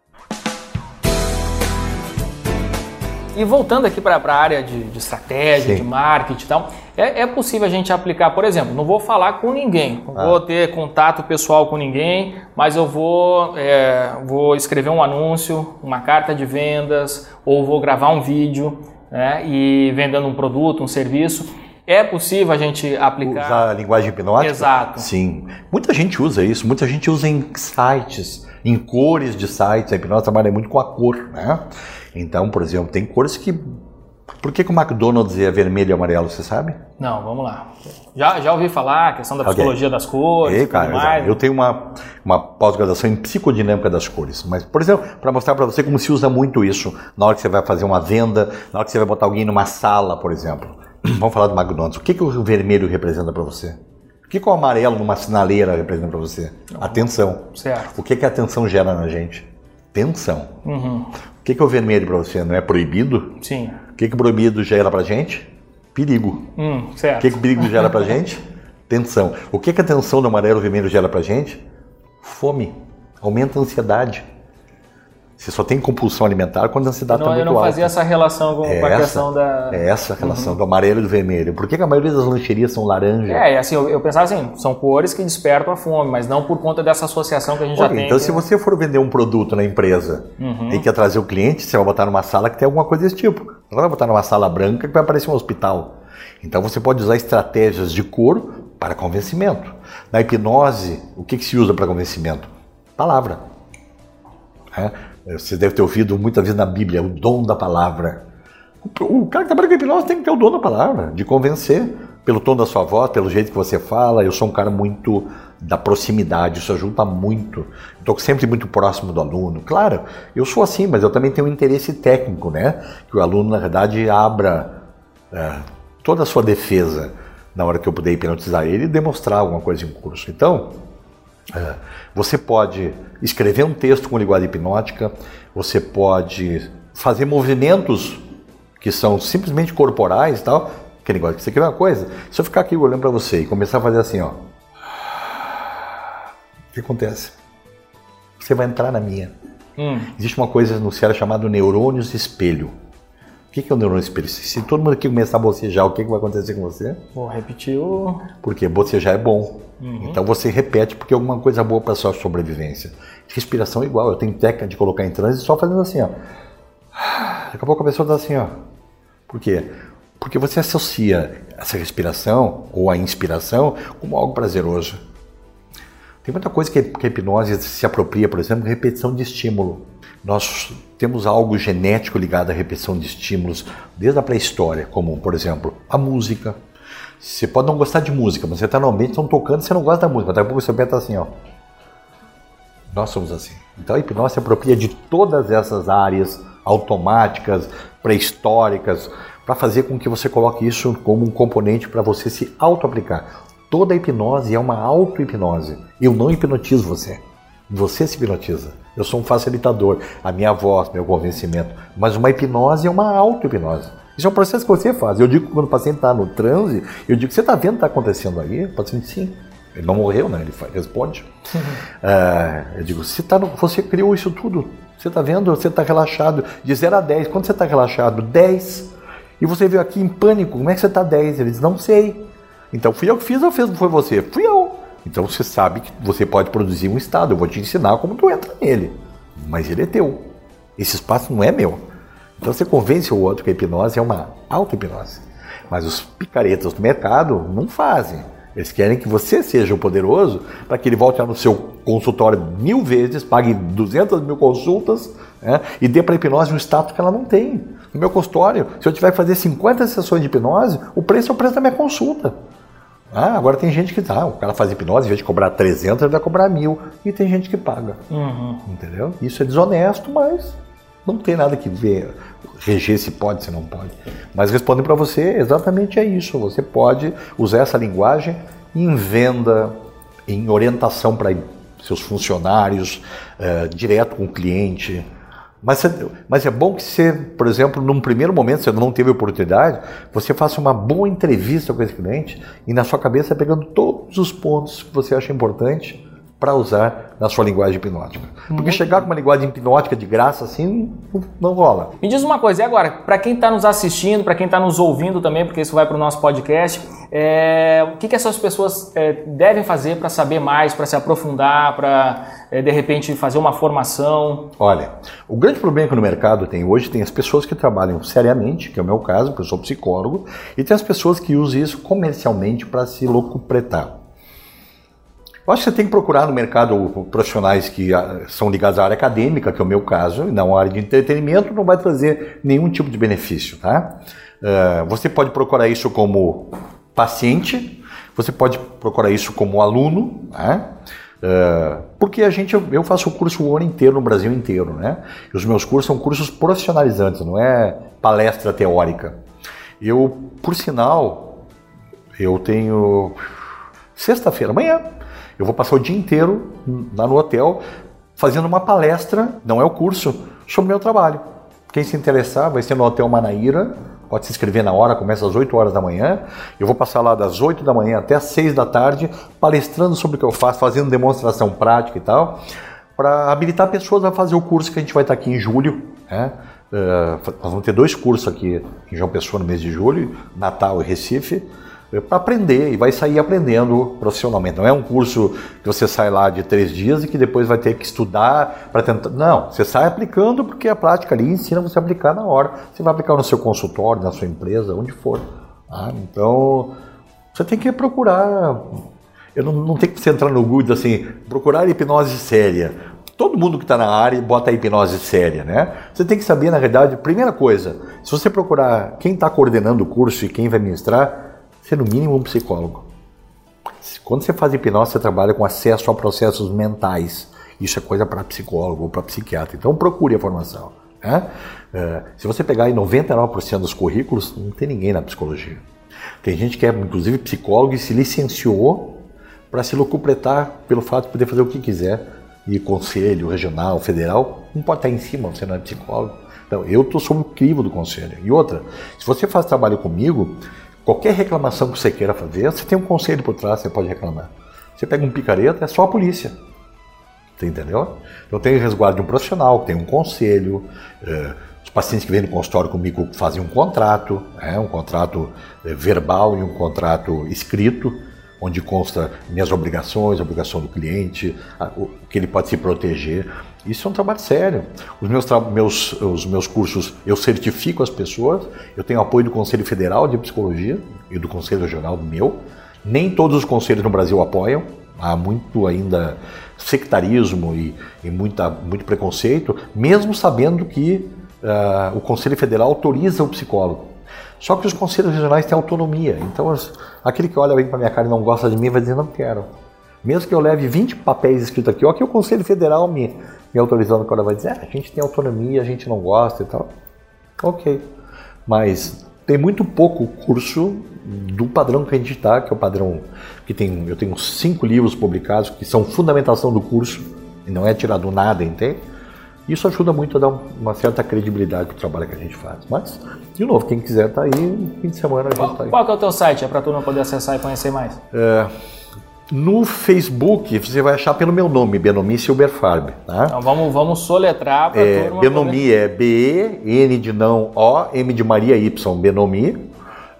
E voltando aqui para a área de, de estratégia, Sim. de marketing e tal, é, é, possível a gente aplicar, por exemplo, não vou falar com ninguém, não ah. vou ter contato pessoal com ninguém, mas eu vou, é, vou escrever um anúncio, uma carta de vendas, ou vou gravar um vídeo né, e vendendo um produto, um serviço. É possível a gente aplicar. Usar a linguagem hipnótica? Exato. Sim. Muita gente usa isso, muita gente usa em sites, em cores de sites. A hipnose trabalha muito com a cor, né? Então, por exemplo, tem cores que. Por que, que o McDonald's é vermelho e amarelo, você sabe? Não, vamos lá. Já, já ouvi falar a questão da psicologia okay. das cores. Ei, cara, mais. Eu tenho uma, uma pós-graduação em psicodinâmica das cores. Mas, por exemplo, para mostrar para você como se usa muito isso na hora que você vai fazer uma venda, na hora que você vai botar alguém numa sala, por exemplo. Vamos falar do McDonald's. O que, que o vermelho representa para você? O que, que o amarelo numa sinaleira representa para você? Atenção. Certo. O que, que a atenção gera na gente? Tensão. Uhum. O que, que é o vermelho para você? Não é proibido? Sim. O que, que o proibido gera para gente? Perigo. Hum. O que, que o perigo gera para gente? Tensão. O que, que a tensão do amarelo e vermelho gera para gente? Fome. Aumenta a ansiedade. Você só tem compulsão alimentar quando a ansiedade está muito alta. Eu não fazia essa relação com, é com a essa, questão da... É essa relação uhum. do amarelo e do vermelho. Por que, que, a maioria das lancherias são laranja? É, assim, eu, eu, pensava assim, são cores que despertam a fome, mas não por conta dessa associação que a gente okay, já tem. Então, que... se você for vender um produto na empresa uhum. e quer trazer o cliente, você vai botar numa sala que tem alguma coisa desse tipo. Não vai botar numa sala branca que vai parecer um hospital. Então, você pode usar estratégias de cor para convencimento. Na hipnose, o que, que se usa para convencimento? Palavra. É? Você deve ter ouvido muitas vezes na Bíblia, o dom da palavra. O cara que trabalha com hipnose tem que ter o dom da palavra, de convencer, pelo tom da sua voz, pelo jeito que você fala. Eu sou um cara muito da proximidade, isso ajuda muito. Estou sempre muito próximo do aluno. Claro, eu sou assim, mas eu também tenho um interesse técnico, né? Que o aluno, na verdade, abra é, toda a sua defesa na hora que eu puder hipnotizar ele e demonstrar alguma coisa em curso. Então, você pode escrever um texto com linguagem hipnótica, você pode fazer movimentos que são simplesmente corporais e tal, que linguagem. Você quer uma coisa? Se eu ficar aqui olhando para você e começar a fazer assim, ó, o que acontece? Você vai entrar na minha. Hum. Existe uma coisa no cérebro chamada neurônios espelho. O que é o neurônio espelho? Se todo mundo aqui começar a bocejar, o que, vai acontecer com você? Vou repetir o. Porque bocejar é bom. Uhum. Então você repete porque é alguma coisa boa para a sua sobrevivência. Respiração é igual. Eu tenho técnica de colocar em transe só fazendo assim, ó. Daqui a pouco a pessoa está assim, ó. Por quê? Porque você associa essa respiração ou a inspiração como algo prazeroso. Tem muita coisa que a hipnose se apropria, por exemplo, repetição de estímulo. Nós temos algo genético ligado à repetição de estímulos desde a pré-história, como, por exemplo, a música. Você pode não gostar de música, mas você está no ambiente, estão tocando, você não gosta da música, daqui a pouco pé está assim, ó. Nós somos assim. Então a hipnose se apropria de todas essas áreas automáticas, pré-históricas, para fazer com que você coloque isso como um componente para você se auto-aplicar. Toda hipnose é uma auto-hipnose. Eu não hipnotizo você. Você se hipnotiza. Eu sou um facilitador. A minha voz, meu convencimento. Mas uma hipnose é uma auto-hipnose. Isso é um processo que você faz. Eu digo quando o paciente está no transe, eu digo, você está vendo o que está acontecendo aí? O paciente, sim. Ele não morreu, né? Ele responde. Uhum. eu digo, você, tá no, você criou isso tudo. Você está vendo? Você está relaxado. De 0 a 10. Quando você está relaxado? 10. E você veio aqui em pânico. Como é que você está 10? Ele diz, não sei. Então fui eu que fiz ou foi você? Fui eu. Então você sabe que você pode produzir um estado. Eu vou te ensinar como tu entra nele. Mas ele é teu. Esse espaço não é meu. Então você convence o outro que a hipnose é uma auto-hipnose. Mas os picaretas do mercado não fazem. Eles querem que você seja o poderoso para que ele volte no seu consultório mil vezes, pague 200 mil consultas né, e dê para a hipnose um status que ela não tem. No meu consultório, se eu tiver que fazer 50 sessões de hipnose, o preço é o preço da minha consulta. Ah, agora tem gente que ah, o cara faz hipnose, em vez de cobrar 300, ele vai cobrar mil. E tem gente que paga. Uhum. Entendeu? Isso é desonesto, mas não tem nada que ver, reger se pode, se não pode. Mas respondendo para você, exatamente é isso. Você pode usar essa linguagem em venda, em orientação para seus funcionários, é, direto com o cliente. Mas, mas é bom que você, por exemplo, num primeiro momento, você não teve oportunidade, você faça uma boa entrevista com esse cliente e na sua cabeça pegando todos os pontos que você acha importante para usar na sua linguagem hipnótica. Porque chegar com uma linguagem hipnótica de graça assim não rola. Me diz uma coisa, e agora, para quem está nos assistindo, para quem está nos ouvindo também, porque isso vai para o nosso podcast, é, o que, que essas pessoas é, devem fazer para saber mais, para se aprofundar, para é, de repente fazer uma formação? Olha, o grande problema que no mercado tem hoje tem as pessoas que trabalham seriamente, que é o meu caso, porque eu sou psicólogo, e tem as pessoas que usam isso comercialmente para se locupretar. Acho que você tem que procurar no mercado profissionais que ah, são ligados à área acadêmica, que é o meu caso, e não à área de entretenimento, não vai trazer nenhum tipo de benefício, tá? Uh, você pode procurar isso como paciente, você pode procurar isso como aluno, né? Uh, porque a gente, eu faço o curso o ano inteiro no Brasil inteiro, né? E os meus cursos são cursos profissionalizantes, não é palestra teórica. Eu, por sinal, eu tenho sexta-feira, amanhã, eu vou passar o dia inteiro lá no hotel fazendo uma palestra, não é o curso, sobre o meu trabalho. Quem se interessar vai ser no Hotel Manaíra, pode se inscrever na hora, começa às 8 horas da manhã. Eu vou passar lá das 8 da manhã até as 6 da tarde, palestrando sobre o que eu faço, fazendo demonstração prática e tal, para habilitar pessoas a fazer o curso que a gente vai estar aqui em julho. Né? Uh, nós vamos ter dois cursos aqui em João Pessoa no mês de julho, Natal e Recife para aprender e vai sair aprendendo profissionalmente. Não é um curso que você sai lá de três dias e que depois vai ter que estudar para tentar. Não, você sai aplicando porque a prática ali ensina você a aplicar na hora. Você vai aplicar no seu consultório, na sua empresa, onde for. Tá? Então, você tem que procurar. Eu não, não tenho que você entrar no Google assim, procurar hipnose séria. Todo mundo que está na área bota a hipnose séria, né? Você tem que saber, na realidade, primeira coisa, se você procurar quem está coordenando o curso e quem vai ministrar, ser no mínimo um psicólogo. Quando você faz hipnose, você trabalha com acesso a processos mentais. Isso é coisa para psicólogo ou para psiquiatra. Então procure a formação. Né? É, se você pegar em 99% dos currículos, não tem ninguém na psicologia. Tem gente que é, inclusive, psicólogo e se licenciou para se locupletar pelo fato de poder fazer o que quiser. E conselho regional, federal, não pode estar em cima, você não é psicólogo. Então, eu estou sob o crivo do conselho. E outra, se você faz trabalho comigo, Qualquer reclamação que você queira fazer, você tem um conselho por trás, você pode reclamar. Você pega um picareta, é só a polícia. Você entendeu? Então tem resguardo de um profissional, tem um conselho. É, os pacientes que vêm no consultório comigo fazem um contrato, é, um contrato é, verbal e um contrato escrito. Onde consta minhas obrigações, a obrigação do cliente, o que ele pode se proteger. Isso é um trabalho sério. Os meus, meus, os meus cursos, eu certifico as pessoas, eu tenho apoio do Conselho Federal de Psicologia e do Conselho Regional meu. Nem todos os conselhos no Brasil apoiam, há muito ainda sectarismo e, e muita, muito preconceito, mesmo sabendo que uh, o Conselho Federal autoriza o psicólogo. Só que os conselhos regionais têm autonomia, então aquele que olha bem para minha cara e não gosta de mim vai dizer não quero. Mesmo que eu leve 20 papéis escritos aqui, ó, que o Conselho Federal me, me autorizando, quando vai dizer, ah, a gente tem autonomia, a gente não gosta e tal. Ok. Mas tem muito pouco curso do padrão que a gente está, que é o padrão que tem. Eu tenho cinco livros publicados que são fundamentação do curso, e não é tirado nada, entende? Isso ajuda muito a dar uma certa credibilidade para o trabalho que a gente faz. Mas, de novo, quem quiser tá aí, fim de semana a gente tá aí. Qual que é o teu site? É para tu não poder acessar e conhecer mais? É, no Facebook, você vai achar pelo meu nome, Benomi Silberfarb. Tá? Então vamos, vamos soletrar para é, Benomi poder... é B-E-N de não O, M de Maria Y, Benomi.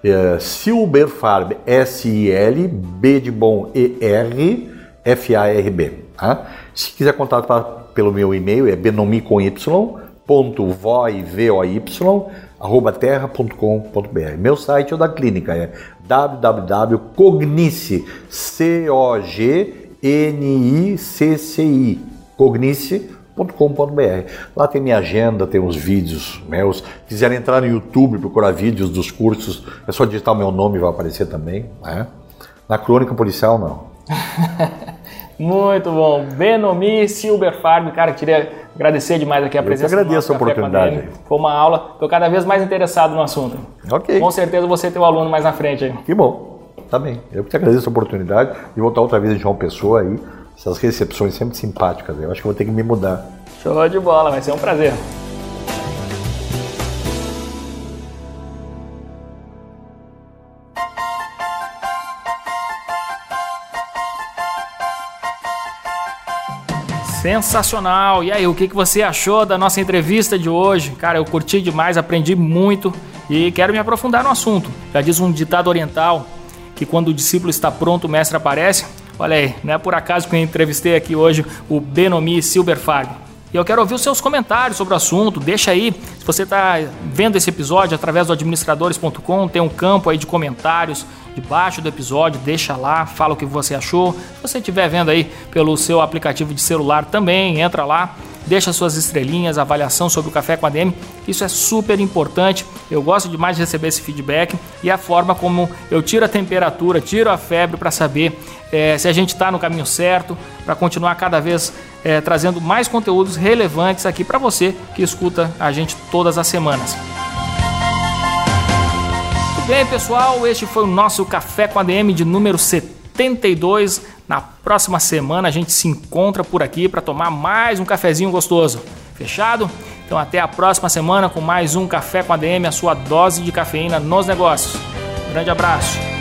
É, Silberfarb, S-I-L, B de bom E-R, F-A-R-B. Tá? Se quiser contato pra, pelo meu e-mail, é benomi com Y, ponto V-O-Y, arroba. Meu site é o da clínica, é www.cognice, C-O-G-N-I-C-C-I, cognice.com.br. Lá tem minha agenda, tem os vídeos meus. Se quiserem entrar no YouTube, procurar vídeos dos cursos, é só digitar meu nome vai aparecer também. Né? Na crônica policial, não. Muito bom. Benomi Silberfarb, cara, queria agradecer demais aqui a presença. Eu agradeço a oportunidade. Foi uma aula, estou cada vez mais interessado no assunto. Ok. Com certeza você tem um aluno mais na frente aí. Que bom. Tá bem. Eu que te agradeço a oportunidade de voltar outra vez em João Pessoa aí. Essas recepções sempre simpáticas. Eu acho que vou ter que me mudar. Show de bola, vai ser um prazer. Sensacional! E aí, o que você achou da nossa entrevista de hoje? Cara, eu curti demais, aprendi muito e quero me aprofundar no assunto. Já diz um ditado oriental que quando o discípulo está pronto, o mestre aparece. Olha aí, não é por acaso que eu entrevistei aqui hoje o Benomi Silberfarb. E eu quero ouvir os seus comentários sobre o assunto. Deixa aí, se você está vendo esse episódio através do administradores.com, tem um campo aí de comentários debaixo do episódio, deixa lá, fala o que você achou. Se você estiver vendo aí pelo seu aplicativo de celular também, entra lá, deixa suas estrelinhas, avaliação sobre o Café com a DM. Isso é super importante. Eu gosto demais de receber esse feedback e a forma como eu tiro a temperatura, tiro a febre para saber é, se a gente está no caminho certo, para continuar cada vez é, trazendo mais conteúdos relevantes aqui para você que escuta a gente todas as semanas bem, pessoal, este foi o nosso Café com ADM de número 72. Na próxima semana a gente se encontra por aqui para tomar mais um cafezinho gostoso. Fechado? Então até a próxima semana com mais um Café com ADM, a sua dose de cafeína nos negócios. Grande abraço.